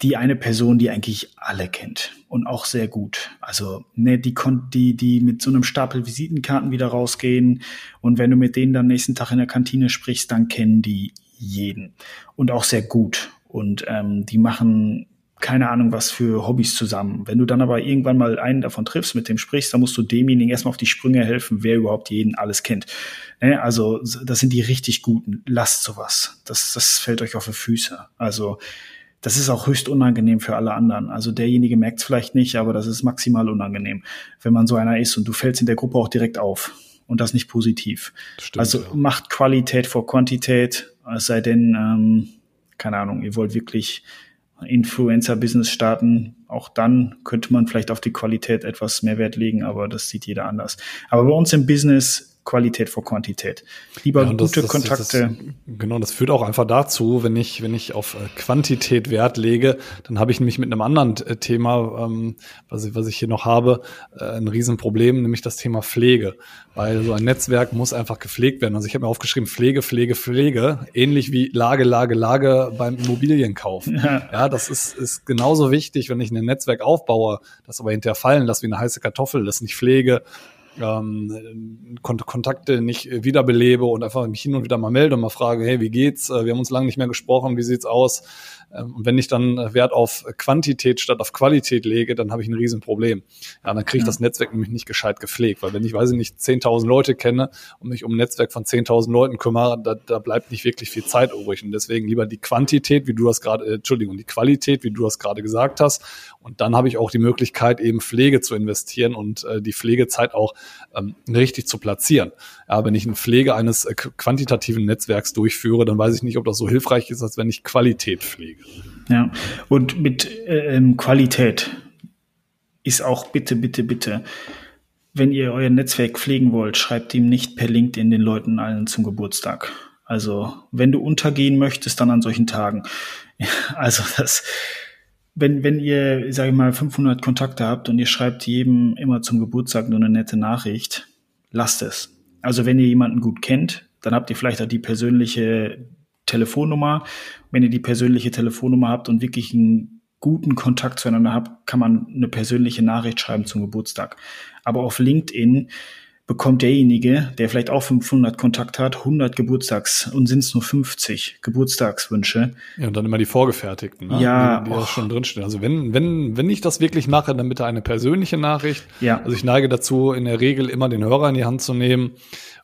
die eine Person, die eigentlich alle kennt und auch sehr gut. Also ne, die, die, die mit so einem Stapel Visitenkarten wieder rausgehen und wenn du mit denen dann nächsten Tag in der Kantine sprichst, dann kennen die jeden und auch sehr gut. Und ähm, die machen keine Ahnung was für Hobbys zusammen. Wenn du dann aber irgendwann mal einen davon triffst, mit dem sprichst, dann musst du demjenigen erstmal auf die Sprünge helfen, wer überhaupt jeden alles kennt. Ne? Also das sind die richtig guten. Lasst sowas. Das, das fällt euch auf die Füße. Also das ist auch höchst unangenehm für alle anderen. Also derjenige merkt es vielleicht nicht, aber das ist maximal unangenehm, wenn man so einer ist und du fällst in der Gruppe auch direkt auf und das nicht positiv. Stimmt, also ja. macht Qualität vor Quantität, es sei denn, ähm, keine Ahnung, ihr wollt wirklich Influencer-Business starten, auch dann könnte man vielleicht auf die Qualität etwas mehr Wert legen, aber das sieht jeder anders. Aber bei uns im Business Qualität vor Quantität. Lieber ja, das, gute das, Kontakte. Das, genau, das führt auch einfach dazu, wenn ich, wenn ich auf äh, Quantität Wert lege, dann habe ich nämlich mit einem anderen äh, Thema, ähm, was, ich, was ich hier noch habe, äh, ein Riesenproblem, nämlich das Thema Pflege. Weil so ein Netzwerk muss einfach gepflegt werden. Also ich habe mir aufgeschrieben, Pflege, Pflege, Pflege, ähnlich wie Lage, Lage, Lage beim Immobilienkauf. Ja, ja das ist, ist genauso wichtig, wenn ich ein Netzwerk aufbaue, das aber hinterher fallen lasse wie eine heiße Kartoffel, das nicht pflege, ähm, Kont Kontakte nicht wiederbelebe und einfach mich hin und wieder mal melde und mal frage, hey, wie geht's? Äh, wir haben uns lange nicht mehr gesprochen, wie sieht's aus? Ähm, und wenn ich dann Wert auf Quantität statt auf Qualität lege, dann habe ich ein Riesenproblem. Ja, dann kriege ich ja. das Netzwerk nämlich nicht gescheit gepflegt, weil wenn ich, weiß ich nicht, 10.000 Leute kenne und mich um ein Netzwerk von 10.000 Leuten kümmere, da, da bleibt nicht wirklich viel Zeit übrig. Und deswegen lieber die Quantität, wie du das gerade, äh, Entschuldigung, die Qualität, wie du das gerade gesagt hast. Und dann habe ich auch die Möglichkeit, eben Pflege zu investieren und äh, die Pflegezeit auch ähm, richtig zu platzieren. Ja, wenn ich eine Pflege eines äh, quantitativen Netzwerks durchführe, dann weiß ich nicht, ob das so hilfreich ist, als wenn ich Qualität pflege. Ja, und mit ähm, Qualität ist auch bitte, bitte, bitte, wenn ihr euer Netzwerk pflegen wollt, schreibt ihm nicht per LinkedIn den Leuten allen zum Geburtstag. Also, wenn du untergehen möchtest, dann an solchen Tagen. Also, das, wenn, wenn ihr, sage ich mal, 500 Kontakte habt und ihr schreibt jedem immer zum Geburtstag nur eine nette Nachricht, lasst es. Also, wenn ihr jemanden gut kennt, dann habt ihr vielleicht auch die persönliche Telefonnummer. Wenn ihr die persönliche Telefonnummer habt und wirklich einen guten Kontakt zueinander habt, kann man eine persönliche Nachricht schreiben zum Geburtstag. Aber auf LinkedIn bekommt derjenige, der vielleicht auch 500 Kontakt hat, 100 Geburtstags und sind es nur 50 Geburtstagswünsche. Ja, und dann immer die vorgefertigten, ne? ja, die, die das schon drinstehen. Also wenn, wenn, wenn ich das wirklich mache, dann bitte eine persönliche Nachricht. Ja. Also ich neige dazu, in der Regel immer den Hörer in die Hand zu nehmen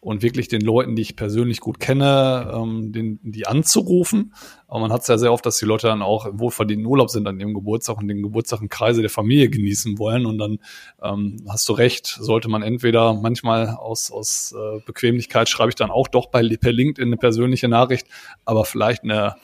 und wirklich den Leuten, die ich persönlich gut kenne, ähm, den, die anzurufen. Aber man hat es ja sehr oft, dass die Leute dann auch im wohlverdienten Urlaub sind an ihrem Geburtstag und den Geburtstag im Kreise der Familie genießen wollen. Und dann ähm, hast du recht, sollte man entweder manchmal aus, aus äh, Bequemlichkeit schreibe ich dann auch doch bei per LinkedIn eine persönliche Nachricht, aber vielleicht eine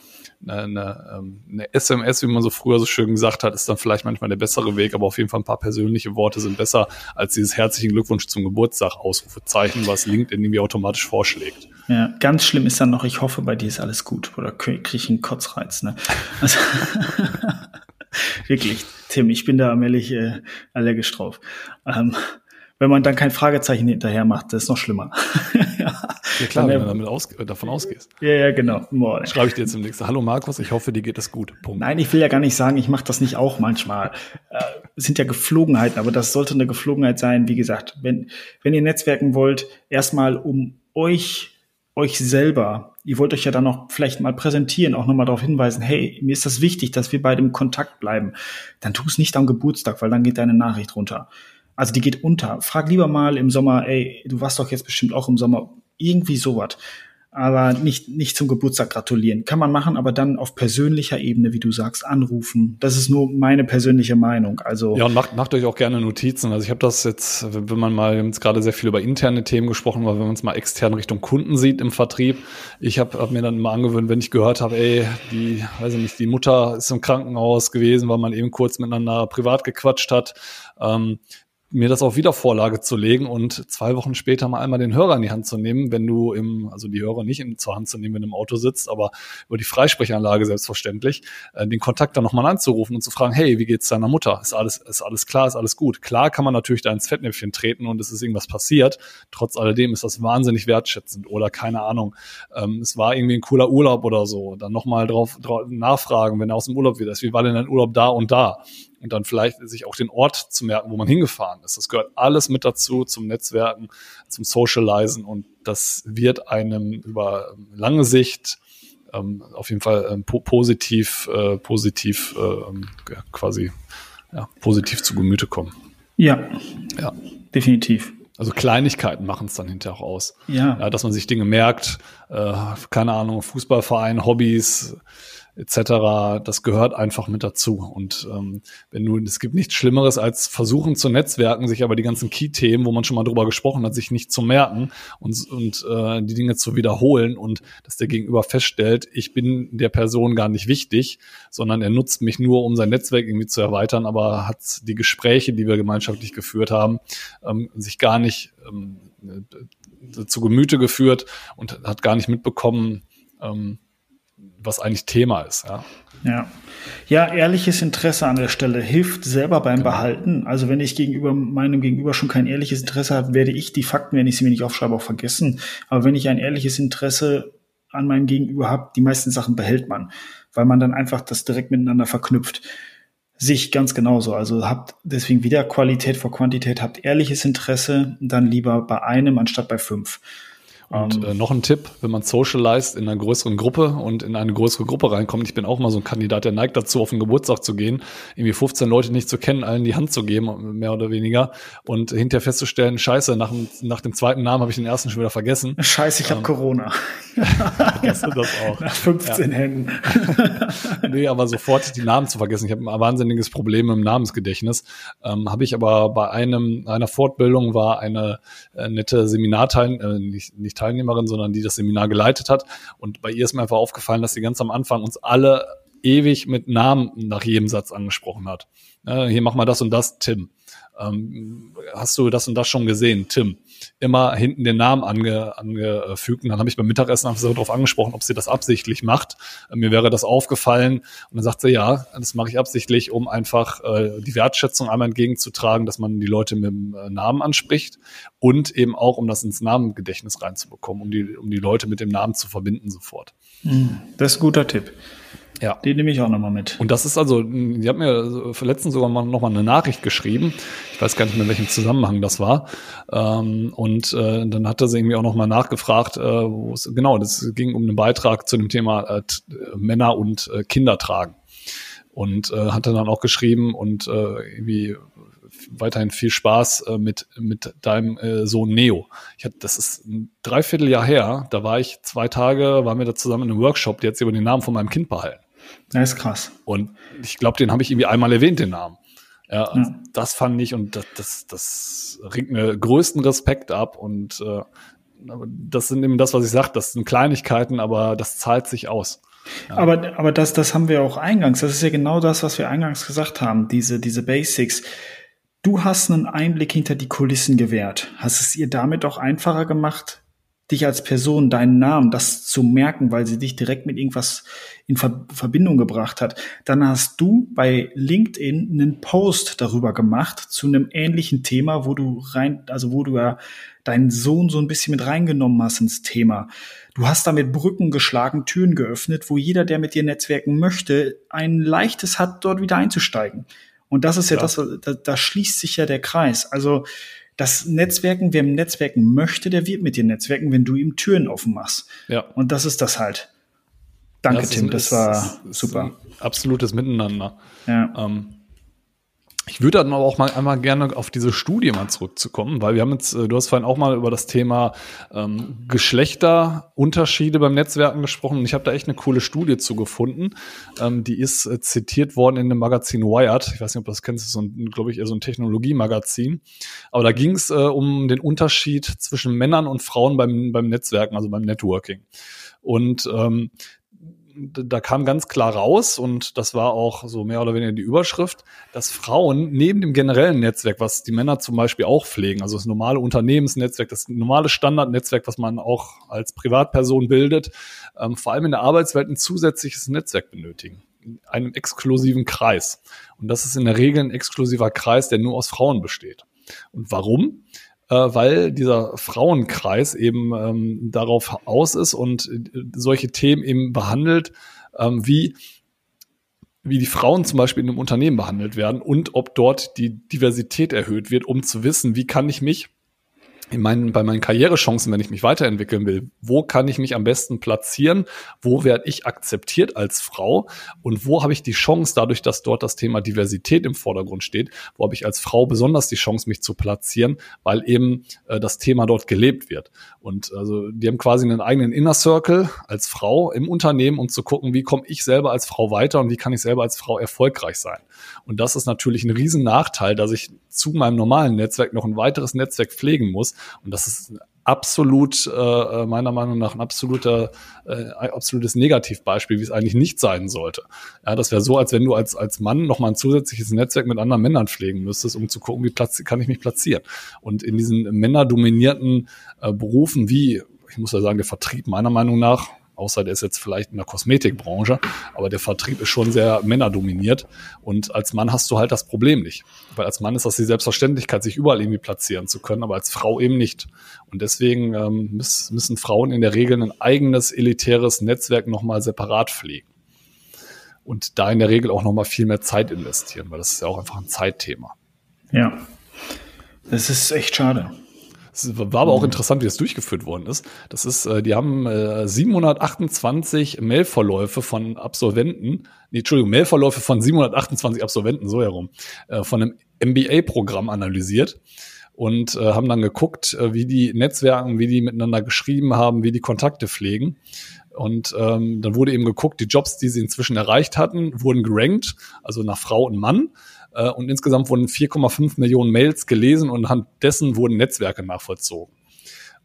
eine, eine, ähm, eine SMS, wie man so früher so schön gesagt hat, ist dann vielleicht manchmal der bessere Weg, aber auf jeden Fall ein paar persönliche Worte sind besser als dieses herzlichen Glückwunsch zum Geburtstag Ausrufezeichen, was LinkedIn irgendwie automatisch vorschlägt. Ja, ganz schlimm ist dann noch, ich hoffe, bei dir ist alles gut. Oder kriege ich einen Kotzreiz, ne? Also, wirklich, Tim, ich bin da allmählich äh, allergisch drauf. Ähm, wenn man dann kein Fragezeichen hinterher macht, das ist noch schlimmer. ja, klar, wenn du damit aus, davon ausgehst. Ja, ja, genau. Boah, Schreibe ich dir jetzt im nächsten. Hallo Markus, ich hoffe, dir geht es gut. Punkt. Nein, ich will ja gar nicht sagen, ich mache das nicht auch manchmal. Äh, sind ja Geflogenheiten, aber das sollte eine Geflogenheit sein. Wie gesagt, wenn, wenn ihr netzwerken wollt, erstmal um euch, euch selber, ihr wollt euch ja dann noch vielleicht mal präsentieren, auch nochmal darauf hinweisen, hey, mir ist das wichtig, dass wir beide im Kontakt bleiben. Dann tu es nicht am Geburtstag, weil dann geht deine Nachricht runter. Also die geht unter. Frag lieber mal im Sommer, ey, du warst doch jetzt bestimmt auch im Sommer irgendwie sowas. aber nicht, nicht zum Geburtstag gratulieren. Kann man machen, aber dann auf persönlicher Ebene, wie du sagst, anrufen. Das ist nur meine persönliche Meinung. Also ja, und macht, macht euch auch gerne Notizen. Also ich habe das jetzt, wenn man mal, wir haben jetzt gerade sehr viel über interne Themen gesprochen, aber wenn man es mal extern Richtung Kunden sieht im Vertrieb, ich habe hab mir dann immer angewöhnt, wenn ich gehört habe, ey, die, weiß ich nicht, die Mutter ist im Krankenhaus gewesen, weil man eben kurz miteinander privat gequatscht hat, ähm, mir das auf Wiedervorlage zu legen und zwei Wochen später mal einmal den Hörer in die Hand zu nehmen, wenn du im, also die Hörer nicht in, zur Hand zu nehmen, wenn du im Auto sitzt, aber über die Freisprechanlage selbstverständlich, äh, den Kontakt dann nochmal anzurufen und zu fragen, hey, wie geht's deiner Mutter? Ist alles, ist alles klar, ist alles gut? Klar kann man natürlich da ins Fettnäpfchen treten und es ist irgendwas passiert. Trotz alledem ist das wahnsinnig wertschätzend oder keine Ahnung. Ähm, es war irgendwie ein cooler Urlaub oder so. Dann nochmal drauf, drauf nachfragen, wenn er aus dem Urlaub wieder ist. Wie war denn dein Urlaub da und da? Und dann vielleicht sich auch den Ort zu merken, wo man hingefahren ist. Das gehört alles mit dazu zum Netzwerken, zum Socializen und das wird einem über lange Sicht ähm, auf jeden Fall ähm, po positiv, äh, positiv äh, quasi ja, positiv zu Gemüte kommen. Ja, ja, definitiv. Also Kleinigkeiten machen es dann hinterher auch aus. Ja. ja. Dass man sich Dinge merkt, äh, keine Ahnung, Fußballverein, Hobbys, etc. Das gehört einfach mit dazu. Und ähm, wenn du, es gibt nichts Schlimmeres als versuchen zu netzwerken, sich aber die ganzen Key-Themen, wo man schon mal drüber gesprochen hat, sich nicht zu merken und, und äh, die Dinge zu wiederholen und dass der Gegenüber feststellt, ich bin der Person gar nicht wichtig, sondern er nutzt mich nur, um sein Netzwerk irgendwie zu erweitern, aber hat die Gespräche, die wir gemeinschaftlich geführt haben, ähm, sich gar nicht ähm, zu Gemüte geführt und hat gar nicht mitbekommen, ähm, was eigentlich Thema ist. Ja. Ja. ja, ehrliches Interesse an der Stelle hilft selber beim genau. Behalten. Also wenn ich gegenüber meinem Gegenüber schon kein ehrliches Interesse habe, werde ich die Fakten, wenn ich sie mir nicht aufschreibe, auch vergessen. Aber wenn ich ein ehrliches Interesse an meinem Gegenüber habe, die meisten Sachen behält man, weil man dann einfach das direkt miteinander verknüpft. Sich ganz genauso. Also habt deswegen wieder Qualität vor Quantität, habt ehrliches Interesse, dann lieber bei einem anstatt bei fünf. Und ähm. äh, noch ein Tipp, wenn man socialized in einer größeren Gruppe und in eine größere Gruppe reinkommt, ich bin auch mal so ein Kandidat, der neigt dazu, auf den Geburtstag zu gehen, irgendwie 15 Leute nicht zu kennen, allen die Hand zu geben, mehr oder weniger, und hinterher festzustellen, scheiße, nach dem, nach dem zweiten Namen habe ich den ersten schon wieder vergessen. Scheiße, ich ähm, habe Corona. Vergesst du das auch. Nach 15 ja. Händen. nee, aber sofort die Namen zu vergessen. Ich habe ein wahnsinniges Problem im Namensgedächtnis. Ähm, habe ich aber bei einem einer Fortbildung war eine äh, nette Seminarteil, äh, nicht, nicht Teilnehmerin, sondern die das Seminar geleitet hat. Und bei ihr ist mir einfach aufgefallen, dass sie ganz am Anfang uns alle ewig mit Namen nach jedem Satz angesprochen hat. Äh, hier mach mal das und das, Tim. Ähm, hast du das und das schon gesehen, Tim? Immer hinten den Namen ange, angefügt. Und dann habe ich beim Mittagessen einfach so darauf angesprochen, ob sie das absichtlich macht. Äh, mir wäre das aufgefallen. Und dann sagt sie, ja, das mache ich absichtlich, um einfach äh, die Wertschätzung einmal entgegenzutragen, dass man die Leute mit dem äh, Namen anspricht und eben auch, um das ins Namengedächtnis reinzubekommen, um die, um die Leute mit dem Namen zu verbinden sofort. Hm, das ist ein guter Tipp. Ja. Den nehme ich auch nochmal mit. Und das ist also, die hat mir letztens sogar mal nochmal eine Nachricht geschrieben. Ich weiß gar nicht mehr, in welchem Zusammenhang das war. Ähm, und äh, dann hatte sie irgendwie auch nochmal nachgefragt, äh, wo es, genau, das ging um einen Beitrag zu dem Thema äh, Männer und Kinder tragen. Und äh, hatte dann auch geschrieben und irgendwie weiterhin viel Spaß äh, mit, mit deinem äh, Sohn Neo. Ich hatte, das ist ein Dreivierteljahr her, da war ich zwei Tage, waren wir da zusammen in einem Workshop, die hat sich über den Namen von meinem Kind behalten. Das ist krass. Und ich glaube, den habe ich irgendwie einmal erwähnt, den Namen. Ja, ja. das fand ich und das, das, das ringt mir größten Respekt ab und äh, das sind eben das, was ich sage, das sind Kleinigkeiten, aber das zahlt sich aus. Ja. Aber, aber das, das haben wir auch eingangs. Das ist ja genau das, was wir eingangs gesagt haben. Diese, diese Basics. Du hast einen Einblick hinter die Kulissen gewährt. Hast es ihr damit auch einfacher gemacht, dich als Person, deinen Namen, das zu merken, weil sie dich direkt mit irgendwas in Ver Verbindung gebracht hat. Dann hast du bei LinkedIn einen Post darüber gemacht zu einem ähnlichen Thema, wo du rein, also wo du ja deinen Sohn so ein bisschen mit reingenommen hast ins Thema. Du hast damit Brücken geschlagen, Türen geöffnet, wo jeder, der mit dir netzwerken möchte, ein leichtes hat, dort wieder einzusteigen. Und das ist ja, ja. das, da, da schließt sich ja der Kreis. Also das Netzwerken, wer Netzwerken möchte, der wird mit dir netzwerken, wenn du ihm Türen offen machst. Ja. Und das ist das halt. Danke, das Tim, ist, das war ist, super. absolutes Miteinander. Ja. Ähm, Ich würde dann aber auch mal einmal gerne auf diese Studie mal zurückzukommen, weil wir haben jetzt, äh, du hast vorhin auch mal über das Thema ähm, Geschlechterunterschiede beim Netzwerken gesprochen und ich habe da echt eine coole Studie zugefunden. Ähm, die ist äh, zitiert worden in dem Magazin Wired. Ich weiß nicht, ob du das kennst, ist so ein, glaube ich, eher so ein Technologiemagazin. Aber da ging es äh, um den Unterschied zwischen Männern und Frauen beim, beim Netzwerken, also beim Networking. Und ähm, da kam ganz klar raus, und das war auch so mehr oder weniger die Überschrift, dass Frauen neben dem generellen Netzwerk, was die Männer zum Beispiel auch pflegen, also das normale Unternehmensnetzwerk, das normale Standardnetzwerk, was man auch als Privatperson bildet, ähm, vor allem in der Arbeitswelt ein zusätzliches Netzwerk benötigen. Einen exklusiven Kreis. Und das ist in der Regel ein exklusiver Kreis, der nur aus Frauen besteht. Und warum? Äh, weil dieser Frauenkreis eben ähm, darauf aus ist und äh, solche Themen eben behandelt, ähm, wie wie die Frauen zum Beispiel in einem Unternehmen behandelt werden und ob dort die Diversität erhöht wird, um zu wissen, wie kann ich mich in meinen, bei meinen Karrierechancen, wenn ich mich weiterentwickeln will, wo kann ich mich am besten platzieren, wo werde ich akzeptiert als Frau und wo habe ich die Chance, dadurch, dass dort das Thema Diversität im Vordergrund steht, wo habe ich als Frau besonders die Chance, mich zu platzieren, weil eben äh, das Thema dort gelebt wird. Und also die haben quasi einen eigenen Inner Circle als Frau im Unternehmen, um zu gucken, wie komme ich selber als Frau weiter und wie kann ich selber als Frau erfolgreich sein. Und das ist natürlich ein riesen Nachteil, dass ich zu meinem normalen Netzwerk noch ein weiteres Netzwerk pflegen muss. Und das ist absolut, äh, äh, meiner Meinung nach, ein absoluter, äh, absolutes Negativbeispiel, wie es eigentlich nicht sein sollte. Ja, das wäre so, als wenn du als, als Mann nochmal ein zusätzliches Netzwerk mit anderen Männern pflegen müsstest, um zu gucken, wie platz kann ich mich platzieren. Und in diesen männerdominierten äh, Berufen wie, ich muss ja sagen, der Vertrieb meiner Meinung nach, außer der ist jetzt vielleicht in der Kosmetikbranche, aber der Vertrieb ist schon sehr männerdominiert und als Mann hast du halt das Problem nicht, weil als Mann ist das die Selbstverständlichkeit, sich überall irgendwie platzieren zu können, aber als Frau eben nicht. Und deswegen ähm, müssen Frauen in der Regel ein eigenes elitäres Netzwerk nochmal separat pflegen und da in der Regel auch nochmal viel mehr Zeit investieren, weil das ist ja auch einfach ein Zeitthema. Ja, das ist echt schade. Es war aber auch mhm. interessant, wie das durchgeführt worden ist. Das ist, äh, die haben äh, 728 Mailverläufe von Absolventen, nee, Entschuldigung, Mailverläufe von 728 Absolventen, so herum, äh, von einem MBA-Programm analysiert und äh, haben dann geguckt, äh, wie die Netzwerken, wie die miteinander geschrieben haben, wie die Kontakte pflegen. Und ähm, dann wurde eben geguckt, die Jobs, die sie inzwischen erreicht hatten, wurden gerankt, also nach Frau und Mann. Äh, und insgesamt wurden 4,5 Millionen Mails gelesen und anhand dessen wurden Netzwerke nachvollzogen.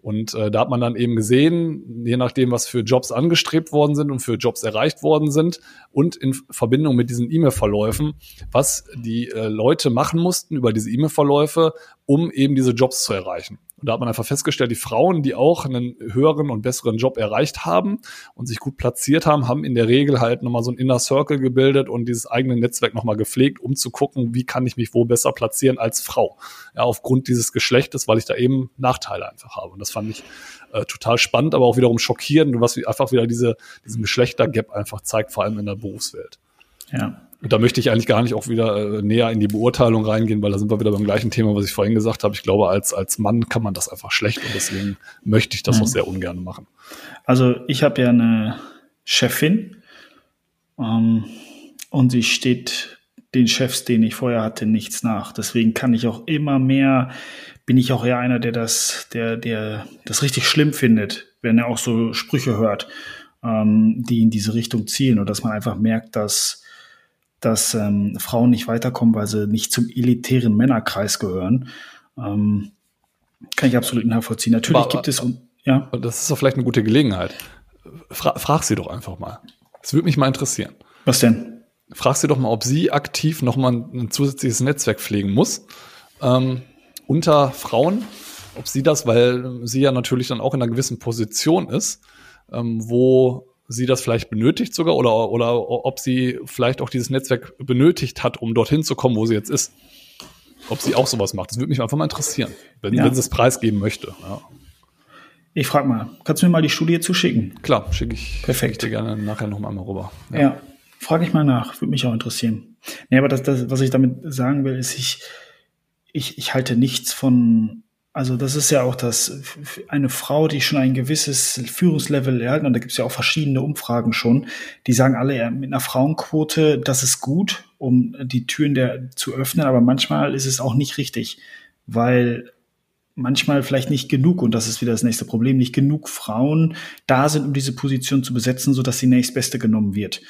Und äh, da hat man dann eben gesehen, je nachdem, was für Jobs angestrebt worden sind und für Jobs erreicht worden sind und in Verbindung mit diesen E-Mail-Verläufen, was die äh, Leute machen mussten über diese E-Mail-Verläufe, um eben diese Jobs zu erreichen. Und da hat man einfach festgestellt, die Frauen, die auch einen höheren und besseren Job erreicht haben und sich gut platziert haben, haben in der Regel halt nochmal so ein Inner Circle gebildet und dieses eigene Netzwerk nochmal gepflegt, um zu gucken, wie kann ich mich wo besser platzieren als Frau. Ja, aufgrund dieses Geschlechtes, weil ich da eben Nachteile einfach habe. Und das fand ich äh, total spannend, aber auch wiederum schockierend, was einfach wieder diese, diesen Geschlechtergap einfach zeigt, vor allem in der Berufswelt. Ja, da möchte ich eigentlich gar nicht auch wieder äh, näher in die Beurteilung reingehen, weil da sind wir wieder beim gleichen Thema, was ich vorhin gesagt habe. Ich glaube, als, als Mann kann man das einfach schlecht und deswegen möchte ich das mhm. auch sehr ungern machen. Also ich habe ja eine Chefin ähm, und sie steht den Chefs, den ich vorher hatte, nichts nach. Deswegen kann ich auch immer mehr, bin ich auch eher einer, der das, der, der das richtig schlimm findet, wenn er auch so Sprüche hört, ähm, die in diese Richtung zielen und dass man einfach merkt, dass dass ähm, Frauen nicht weiterkommen, weil sie nicht zum elitären Männerkreis gehören. Ähm, kann ich absolut nachvollziehen. Natürlich aber, gibt es, ja. Das ist doch vielleicht eine gute Gelegenheit. Fra frag sie doch einfach mal. Das würde mich mal interessieren. Was denn? Frag sie doch mal, ob sie aktiv nochmal ein zusätzliches Netzwerk pflegen muss ähm, unter Frauen. Ob sie das, weil sie ja natürlich dann auch in einer gewissen Position ist, ähm, wo sie das vielleicht benötigt sogar oder, oder ob sie vielleicht auch dieses Netzwerk benötigt hat, um dorthin zu kommen, wo sie jetzt ist. Ob sie auch sowas macht. Das würde mich einfach mal interessieren, wenn, ja. wenn sie es preisgeben möchte. Ja. Ich frage mal, kannst du mir mal die Studie zuschicken? Klar, schicke ich, Perfekt. Dir gerne nachher noch mal rüber. Ja, ja frage ich mal nach, würde mich auch interessieren. Nee, aber das, das, was ich damit sagen will, ist, ich, ich, ich halte nichts von also das ist ja auch das, eine Frau, die schon ein gewisses Führungslevel erhalten, und da gibt es ja auch verschiedene Umfragen schon, die sagen alle, ja, mit einer Frauenquote, das ist gut, um die Türen der zu öffnen, aber manchmal ist es auch nicht richtig, weil manchmal vielleicht nicht genug, und das ist wieder das nächste Problem, nicht genug Frauen da sind, um diese Position zu besetzen, sodass die nächstbeste genommen wird.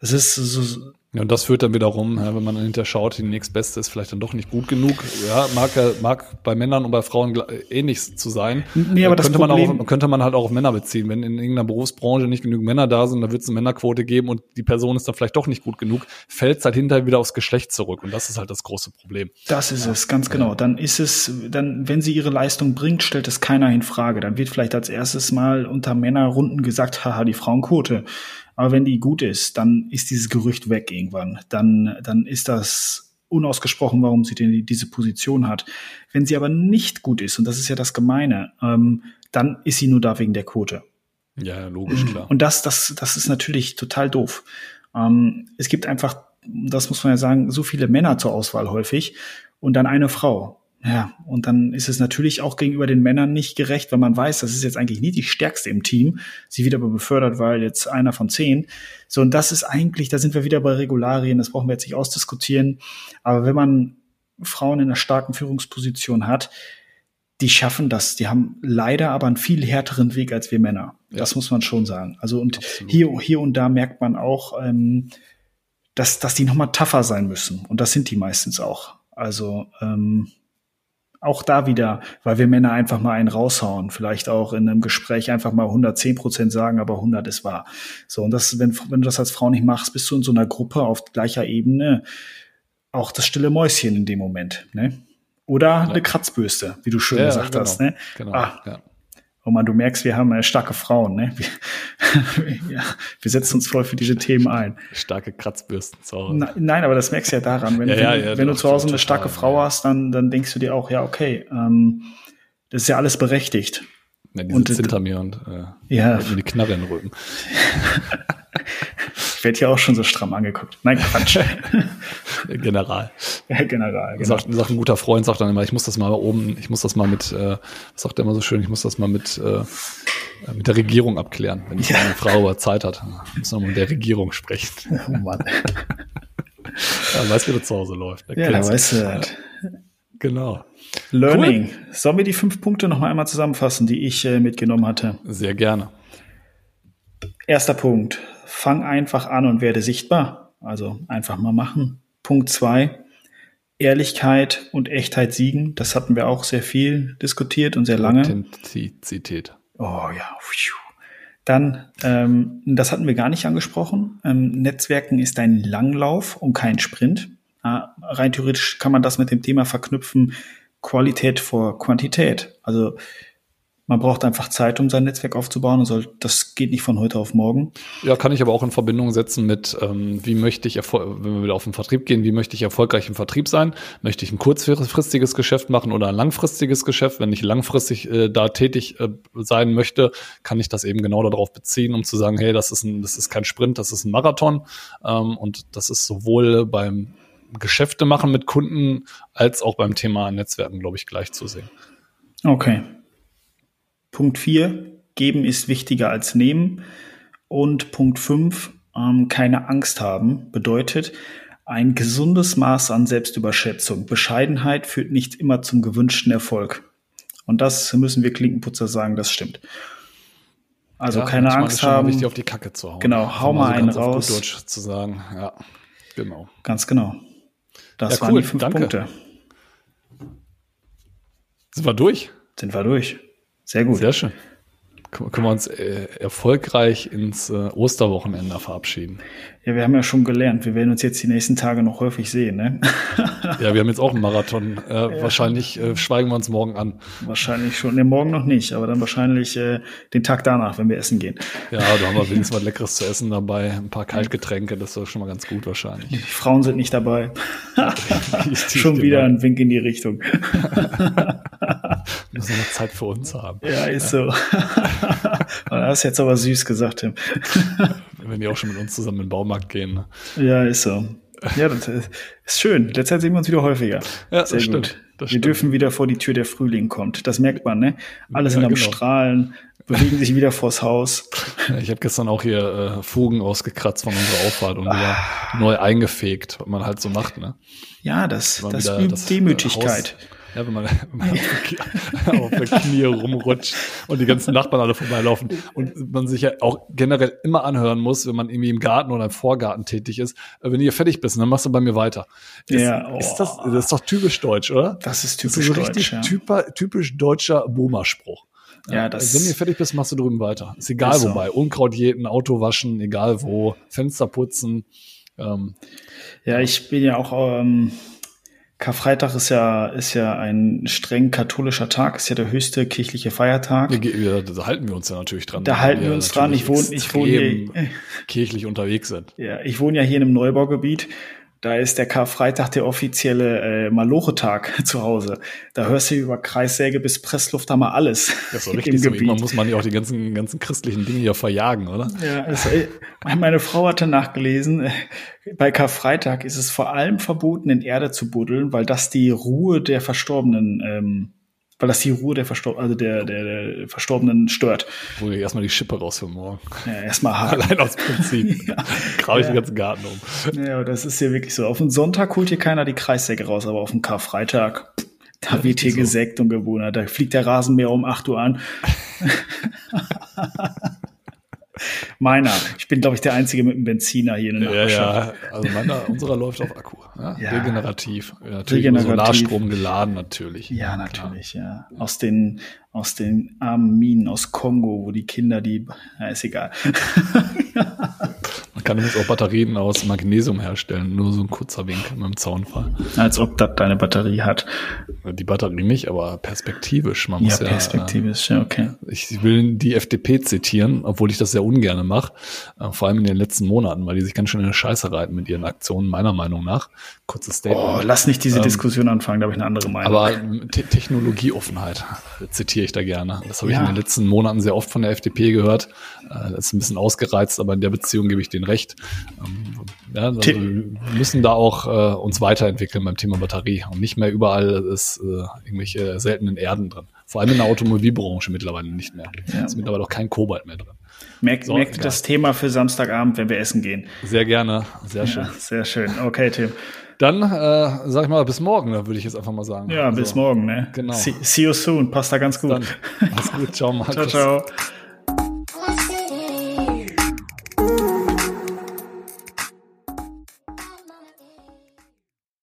Das ist so, ja, und das führt dann wiederum, ja, wenn man dahinter schaut, die nächstbeste ist vielleicht dann doch nicht gut genug. Ja, mag, mag bei Männern und bei Frauen ähnlich zu sein. Nee, aber könnte, das man Problem, auch, könnte man halt auch auf Männer beziehen. Wenn in irgendeiner Berufsbranche nicht genügend Männer da sind, dann wird es eine Männerquote geben und die Person ist dann vielleicht doch nicht gut genug, fällt es halt hinterher wieder aufs Geschlecht zurück. Und das ist halt das große Problem. Das ist es, ganz genau. Dann ist es, dann, wenn sie ihre Leistung bringt, stellt es keiner in Frage. Dann wird vielleicht als erstes mal unter Männerrunden gesagt, haha, die Frauenquote. Aber wenn die gut ist, dann ist dieses Gerücht weg irgendwann. Dann, dann ist das unausgesprochen, warum sie denn diese Position hat. Wenn sie aber nicht gut ist, und das ist ja das Gemeine, ähm, dann ist sie nur da wegen der Quote. Ja, logisch, klar. Und das, das, das ist natürlich total doof. Ähm, es gibt einfach, das muss man ja sagen, so viele Männer zur Auswahl häufig und dann eine Frau. Ja, und dann ist es natürlich auch gegenüber den Männern nicht gerecht, wenn man weiß, das ist jetzt eigentlich nie die stärkste im Team. Sie wird aber befördert, weil jetzt einer von zehn. So, und das ist eigentlich, da sind wir wieder bei Regularien, das brauchen wir jetzt nicht ausdiskutieren. Aber wenn man Frauen in einer starken Führungsposition hat, die schaffen das. Die haben leider aber einen viel härteren Weg als wir Männer. Ja. Das muss man schon sagen. Also, und hier, hier und da merkt man auch, ähm, dass, dass die nochmal tougher sein müssen. Und das sind die meistens auch. Also, ähm, auch da wieder, weil wir Männer einfach mal einen raushauen, vielleicht auch in einem Gespräch einfach mal 110 Prozent sagen, aber 100 ist wahr. So, und das, wenn, wenn du das als Frau nicht machst, bist du in so einer Gruppe auf gleicher Ebene auch das stille Mäuschen in dem Moment, ne? Oder ja. eine Kratzbürste, wie du schön ja, gesagt genau, hast, ne? Genau, ah, ja. Oh man, du merkst, wir haben äh, starke Frauen, ne? Wir, ja, wir setzen uns voll für diese Themen ein. Starke Kratzbürsten zu Hause. Na, nein, aber das merkst du ja daran. Wenn, ja, wenn, ja, wenn du zu Hause eine starke Frau hast, dann, dann denkst du dir auch, ja, okay, ähm, das ist ja alles berechtigt. Ja, die und, hinter mir und äh, ja. mir die Knarre in den Rücken. ich werde ja auch schon so stramm angeguckt. Nein, Quatsch. General. Ja, General, genau. Sagt, sagt ein guter Freund, sagt dann immer, ich muss das mal oben, ich muss das mal mit, äh, sagt er immer so schön, ich muss das mal mit, äh, mit der Regierung abklären, wenn ja. eine Frau über Zeit hat. Muss man mit der Regierung sprechen. Oh Mann. ja, weiß, wie das zu Hause läuft. ja, da weißt du halt. Genau. Learning. Cool. Sollen wir die fünf Punkte noch mal einmal zusammenfassen, die ich äh, mitgenommen hatte? Sehr gerne. Erster Punkt. Fang einfach an und werde sichtbar. Also einfach mal machen. Punkt zwei. Ehrlichkeit und Echtheit siegen. Das hatten wir auch sehr viel diskutiert und sehr lange. Authentizität. Oh ja. Dann, ähm, das hatten wir gar nicht angesprochen. Ähm, Netzwerken ist ein Langlauf und kein Sprint. Äh, rein theoretisch kann man das mit dem Thema verknüpfen, Qualität vor Quantität. Also man braucht einfach Zeit, um sein Netzwerk aufzubauen. Und soll, das geht nicht von heute auf morgen. Ja, kann ich aber auch in Verbindung setzen mit, ähm, wie möchte ich, wenn wir wieder auf den Vertrieb gehen, wie möchte ich erfolgreich im Vertrieb sein? Möchte ich ein kurzfristiges Geschäft machen oder ein langfristiges Geschäft? Wenn ich langfristig äh, da tätig äh, sein möchte, kann ich das eben genau darauf beziehen, um zu sagen, hey, das ist, ein, das ist kein Sprint, das ist ein Marathon. Ähm, und das ist sowohl beim Geschäfte machen mit Kunden als auch beim Thema Netzwerken, glaube ich, gleich zu sehen. Okay. Punkt 4, geben ist wichtiger als nehmen. Und Punkt 5, ähm, keine Angst haben, bedeutet ein gesundes Maß an Selbstüberschätzung. Bescheidenheit führt nicht immer zum gewünschten Erfolg. Und das müssen wir Klinkenputzer sagen, das stimmt. Also ja, keine Angst haben. Wichtig auf die Kacke zu hauen. Genau, hau mal so einen raus. Auf Deutsch zu sagen, ja, genau. Ganz genau. Das ja, waren cool, die fünf danke. Punkte. Sind wir durch? Sind wir durch. Sehr gut. Sehr schön können wir uns äh, erfolgreich ins äh, Osterwochenende verabschieden. Ja, wir haben ja schon gelernt, wir werden uns jetzt die nächsten Tage noch häufig sehen, ne? ja, wir haben jetzt auch einen Marathon. Äh, ja. Wahrscheinlich äh, schweigen wir uns morgen an. Wahrscheinlich schon. Ne, morgen noch nicht, aber dann wahrscheinlich äh, den Tag danach, wenn wir essen gehen. Ja, da haben wir wenigstens was Leckeres zu essen dabei, ein paar Kaltgetränke, das ist doch schon mal ganz gut wahrscheinlich. Die Frauen sind nicht dabei. schon wieder ein Wink in die Richtung. Müssen wir noch Zeit für uns haben. Ja, ist so. das ist jetzt aber süß gesagt, Tim. Wenn die auch schon mit uns zusammen in den Baumarkt gehen. Ne? Ja, ist so. Ja, das ist schön. Letztes sehen wir uns wieder häufiger. Ja, das Sehr stimmt. Das wir stimmt. dürfen wieder vor die Tür der Frühling kommt. Das merkt man, ne? Alle sind ja, am genau. Strahlen. bewegen sich wieder vors Haus. Ich habe gestern auch hier äh, Fugen ausgekratzt von unserer Auffahrt und wieder neu eingefegt, was man halt so macht, ne? Ja, das, das übt das, äh, Demütigkeit. Haus- Ja, wenn man, wenn man auf der Knie rumrutscht und die ganzen Nachbarn alle vorbeilaufen und man sich ja auch generell immer anhören muss, wenn man irgendwie im Garten oder im Vorgarten tätig ist, äh, wenn hier fertig bist, dann machst du bei mir weiter. Ist, Ja, oh. ist das, das ist doch typisch deutsch, oder? Das ist Das typisch ist so deutsch, richtig ja. typisch deutscher Boomer-Spruch. Ja, das- Wenn du fertig bist, machst du drüben weiter. Ist egal Ist so. wobei. Unkraut jäten, Auto waschen, egal wo, Fenster putzen. Ähm, Ja, ich bin ja auch, ähm, Karfreitag ist ja, ist ja ein streng katholischer Tag, ist ja der höchste kirchliche Feiertag. wir, da halten wir uns ja natürlich dran. Da halten wir uns dran. Ich wohne- ich wohne hier- kirchlich unterwegs sind. Ja, ich wohne ja hier in einem Neubaugebiet. Da ist der Karfreitag der offizielle äh, Maloche-Tag zu Hause. Da hörst du über Kreissäge bis Presslufthammer alles Das ist so richtig so. Irgendwann muss man ja auch die ganzen, ganzen christlichen Dinge hier verjagen, oder? Ja, äh, meine Frau hatte nachgelesen, äh, bei Karfreitag ist es vor allem verboten, in Erde zu buddeln, weil das die Ruhe der Verstorbenen, ähm, weil das die Ruhe der, Verstor also der, der, der Verstorbenen stört. Hol dir erstmal die Schippe raus für morgen. Ja, erstmal hart. Allein aus Prinzip. Ja. Grabe ich Ja. den ganzen Garten um. Ja, das ist hier wirklich so. Auf den Sonntag holt hier keiner die Kreissäge raus, aber auf den Karfreitag, da wird hier so. gesägt und gewohnt. Da fliegt der Rasenmäher um 8 Uhr an. Meiner. Ich bin, glaube ich, der Einzige mit einem Benziner hier in der Ja, Nachbarschaft. ja. Also meiner, unserer läuft auf Akku. Ja, Ja. Regenerativ. Ja, natürlich Regenerativ. Solarstrom geladen, natürlich. Ja, natürlich, ja. Aus den, aus den armen Minen aus Kongo, wo die Kinder die, ja, ist egal. Man kann übrigens auch Batterien aus Magnesium herstellen. Nur so ein kurzer Wink mit dem Zaunfall. Als ob das deine Batterie hat. Die Batterie nicht, aber perspektivisch. Man Ja, muss ja, perspektivisch, ja, okay. Äh, ich will die FDP zitieren, obwohl ich das sehr ungern mache. Äh, vor allem in den letzten Monaten, weil die sich ganz schön in eine Scheiße reiten mit ihren Aktionen, meiner Meinung nach. Kurzes Oh, Statement. lass nicht diese Ähm, Diskussion anfangen, da habe ich eine andere Meinung. Aber Te Technologieoffenheit zitiere ich da gerne. Das habe ich Ja. in den letzten Monaten sehr oft von der FDP gehört. Äh, Das ist ein bisschen ausgereizt, aber in der Beziehung gebe ich denen recht. Ähm, Ja, also wir müssen da auch äh, uns weiterentwickeln beim Thema Batterie und nicht mehr überall ist äh, irgendwelche seltenen Erden drin. Vor allem in der Automobilbranche mittlerweile nicht mehr. Ja. ist mittlerweile auch kein Kobalt mehr drin. Merkt, so, merkt das Thema für Samstagabend, wenn wir essen gehen. Sehr gerne, sehr schön. Ja, sehr schön. Okay, Tim. Dann äh, sag ich mal bis morgen, da würde ich jetzt einfach mal sagen. Ja, bis Also, morgen, ne? Genau. See, see you soon. Passt da ganz gut. Dann mach's gut, ciao, Markus. Ciao, ciao.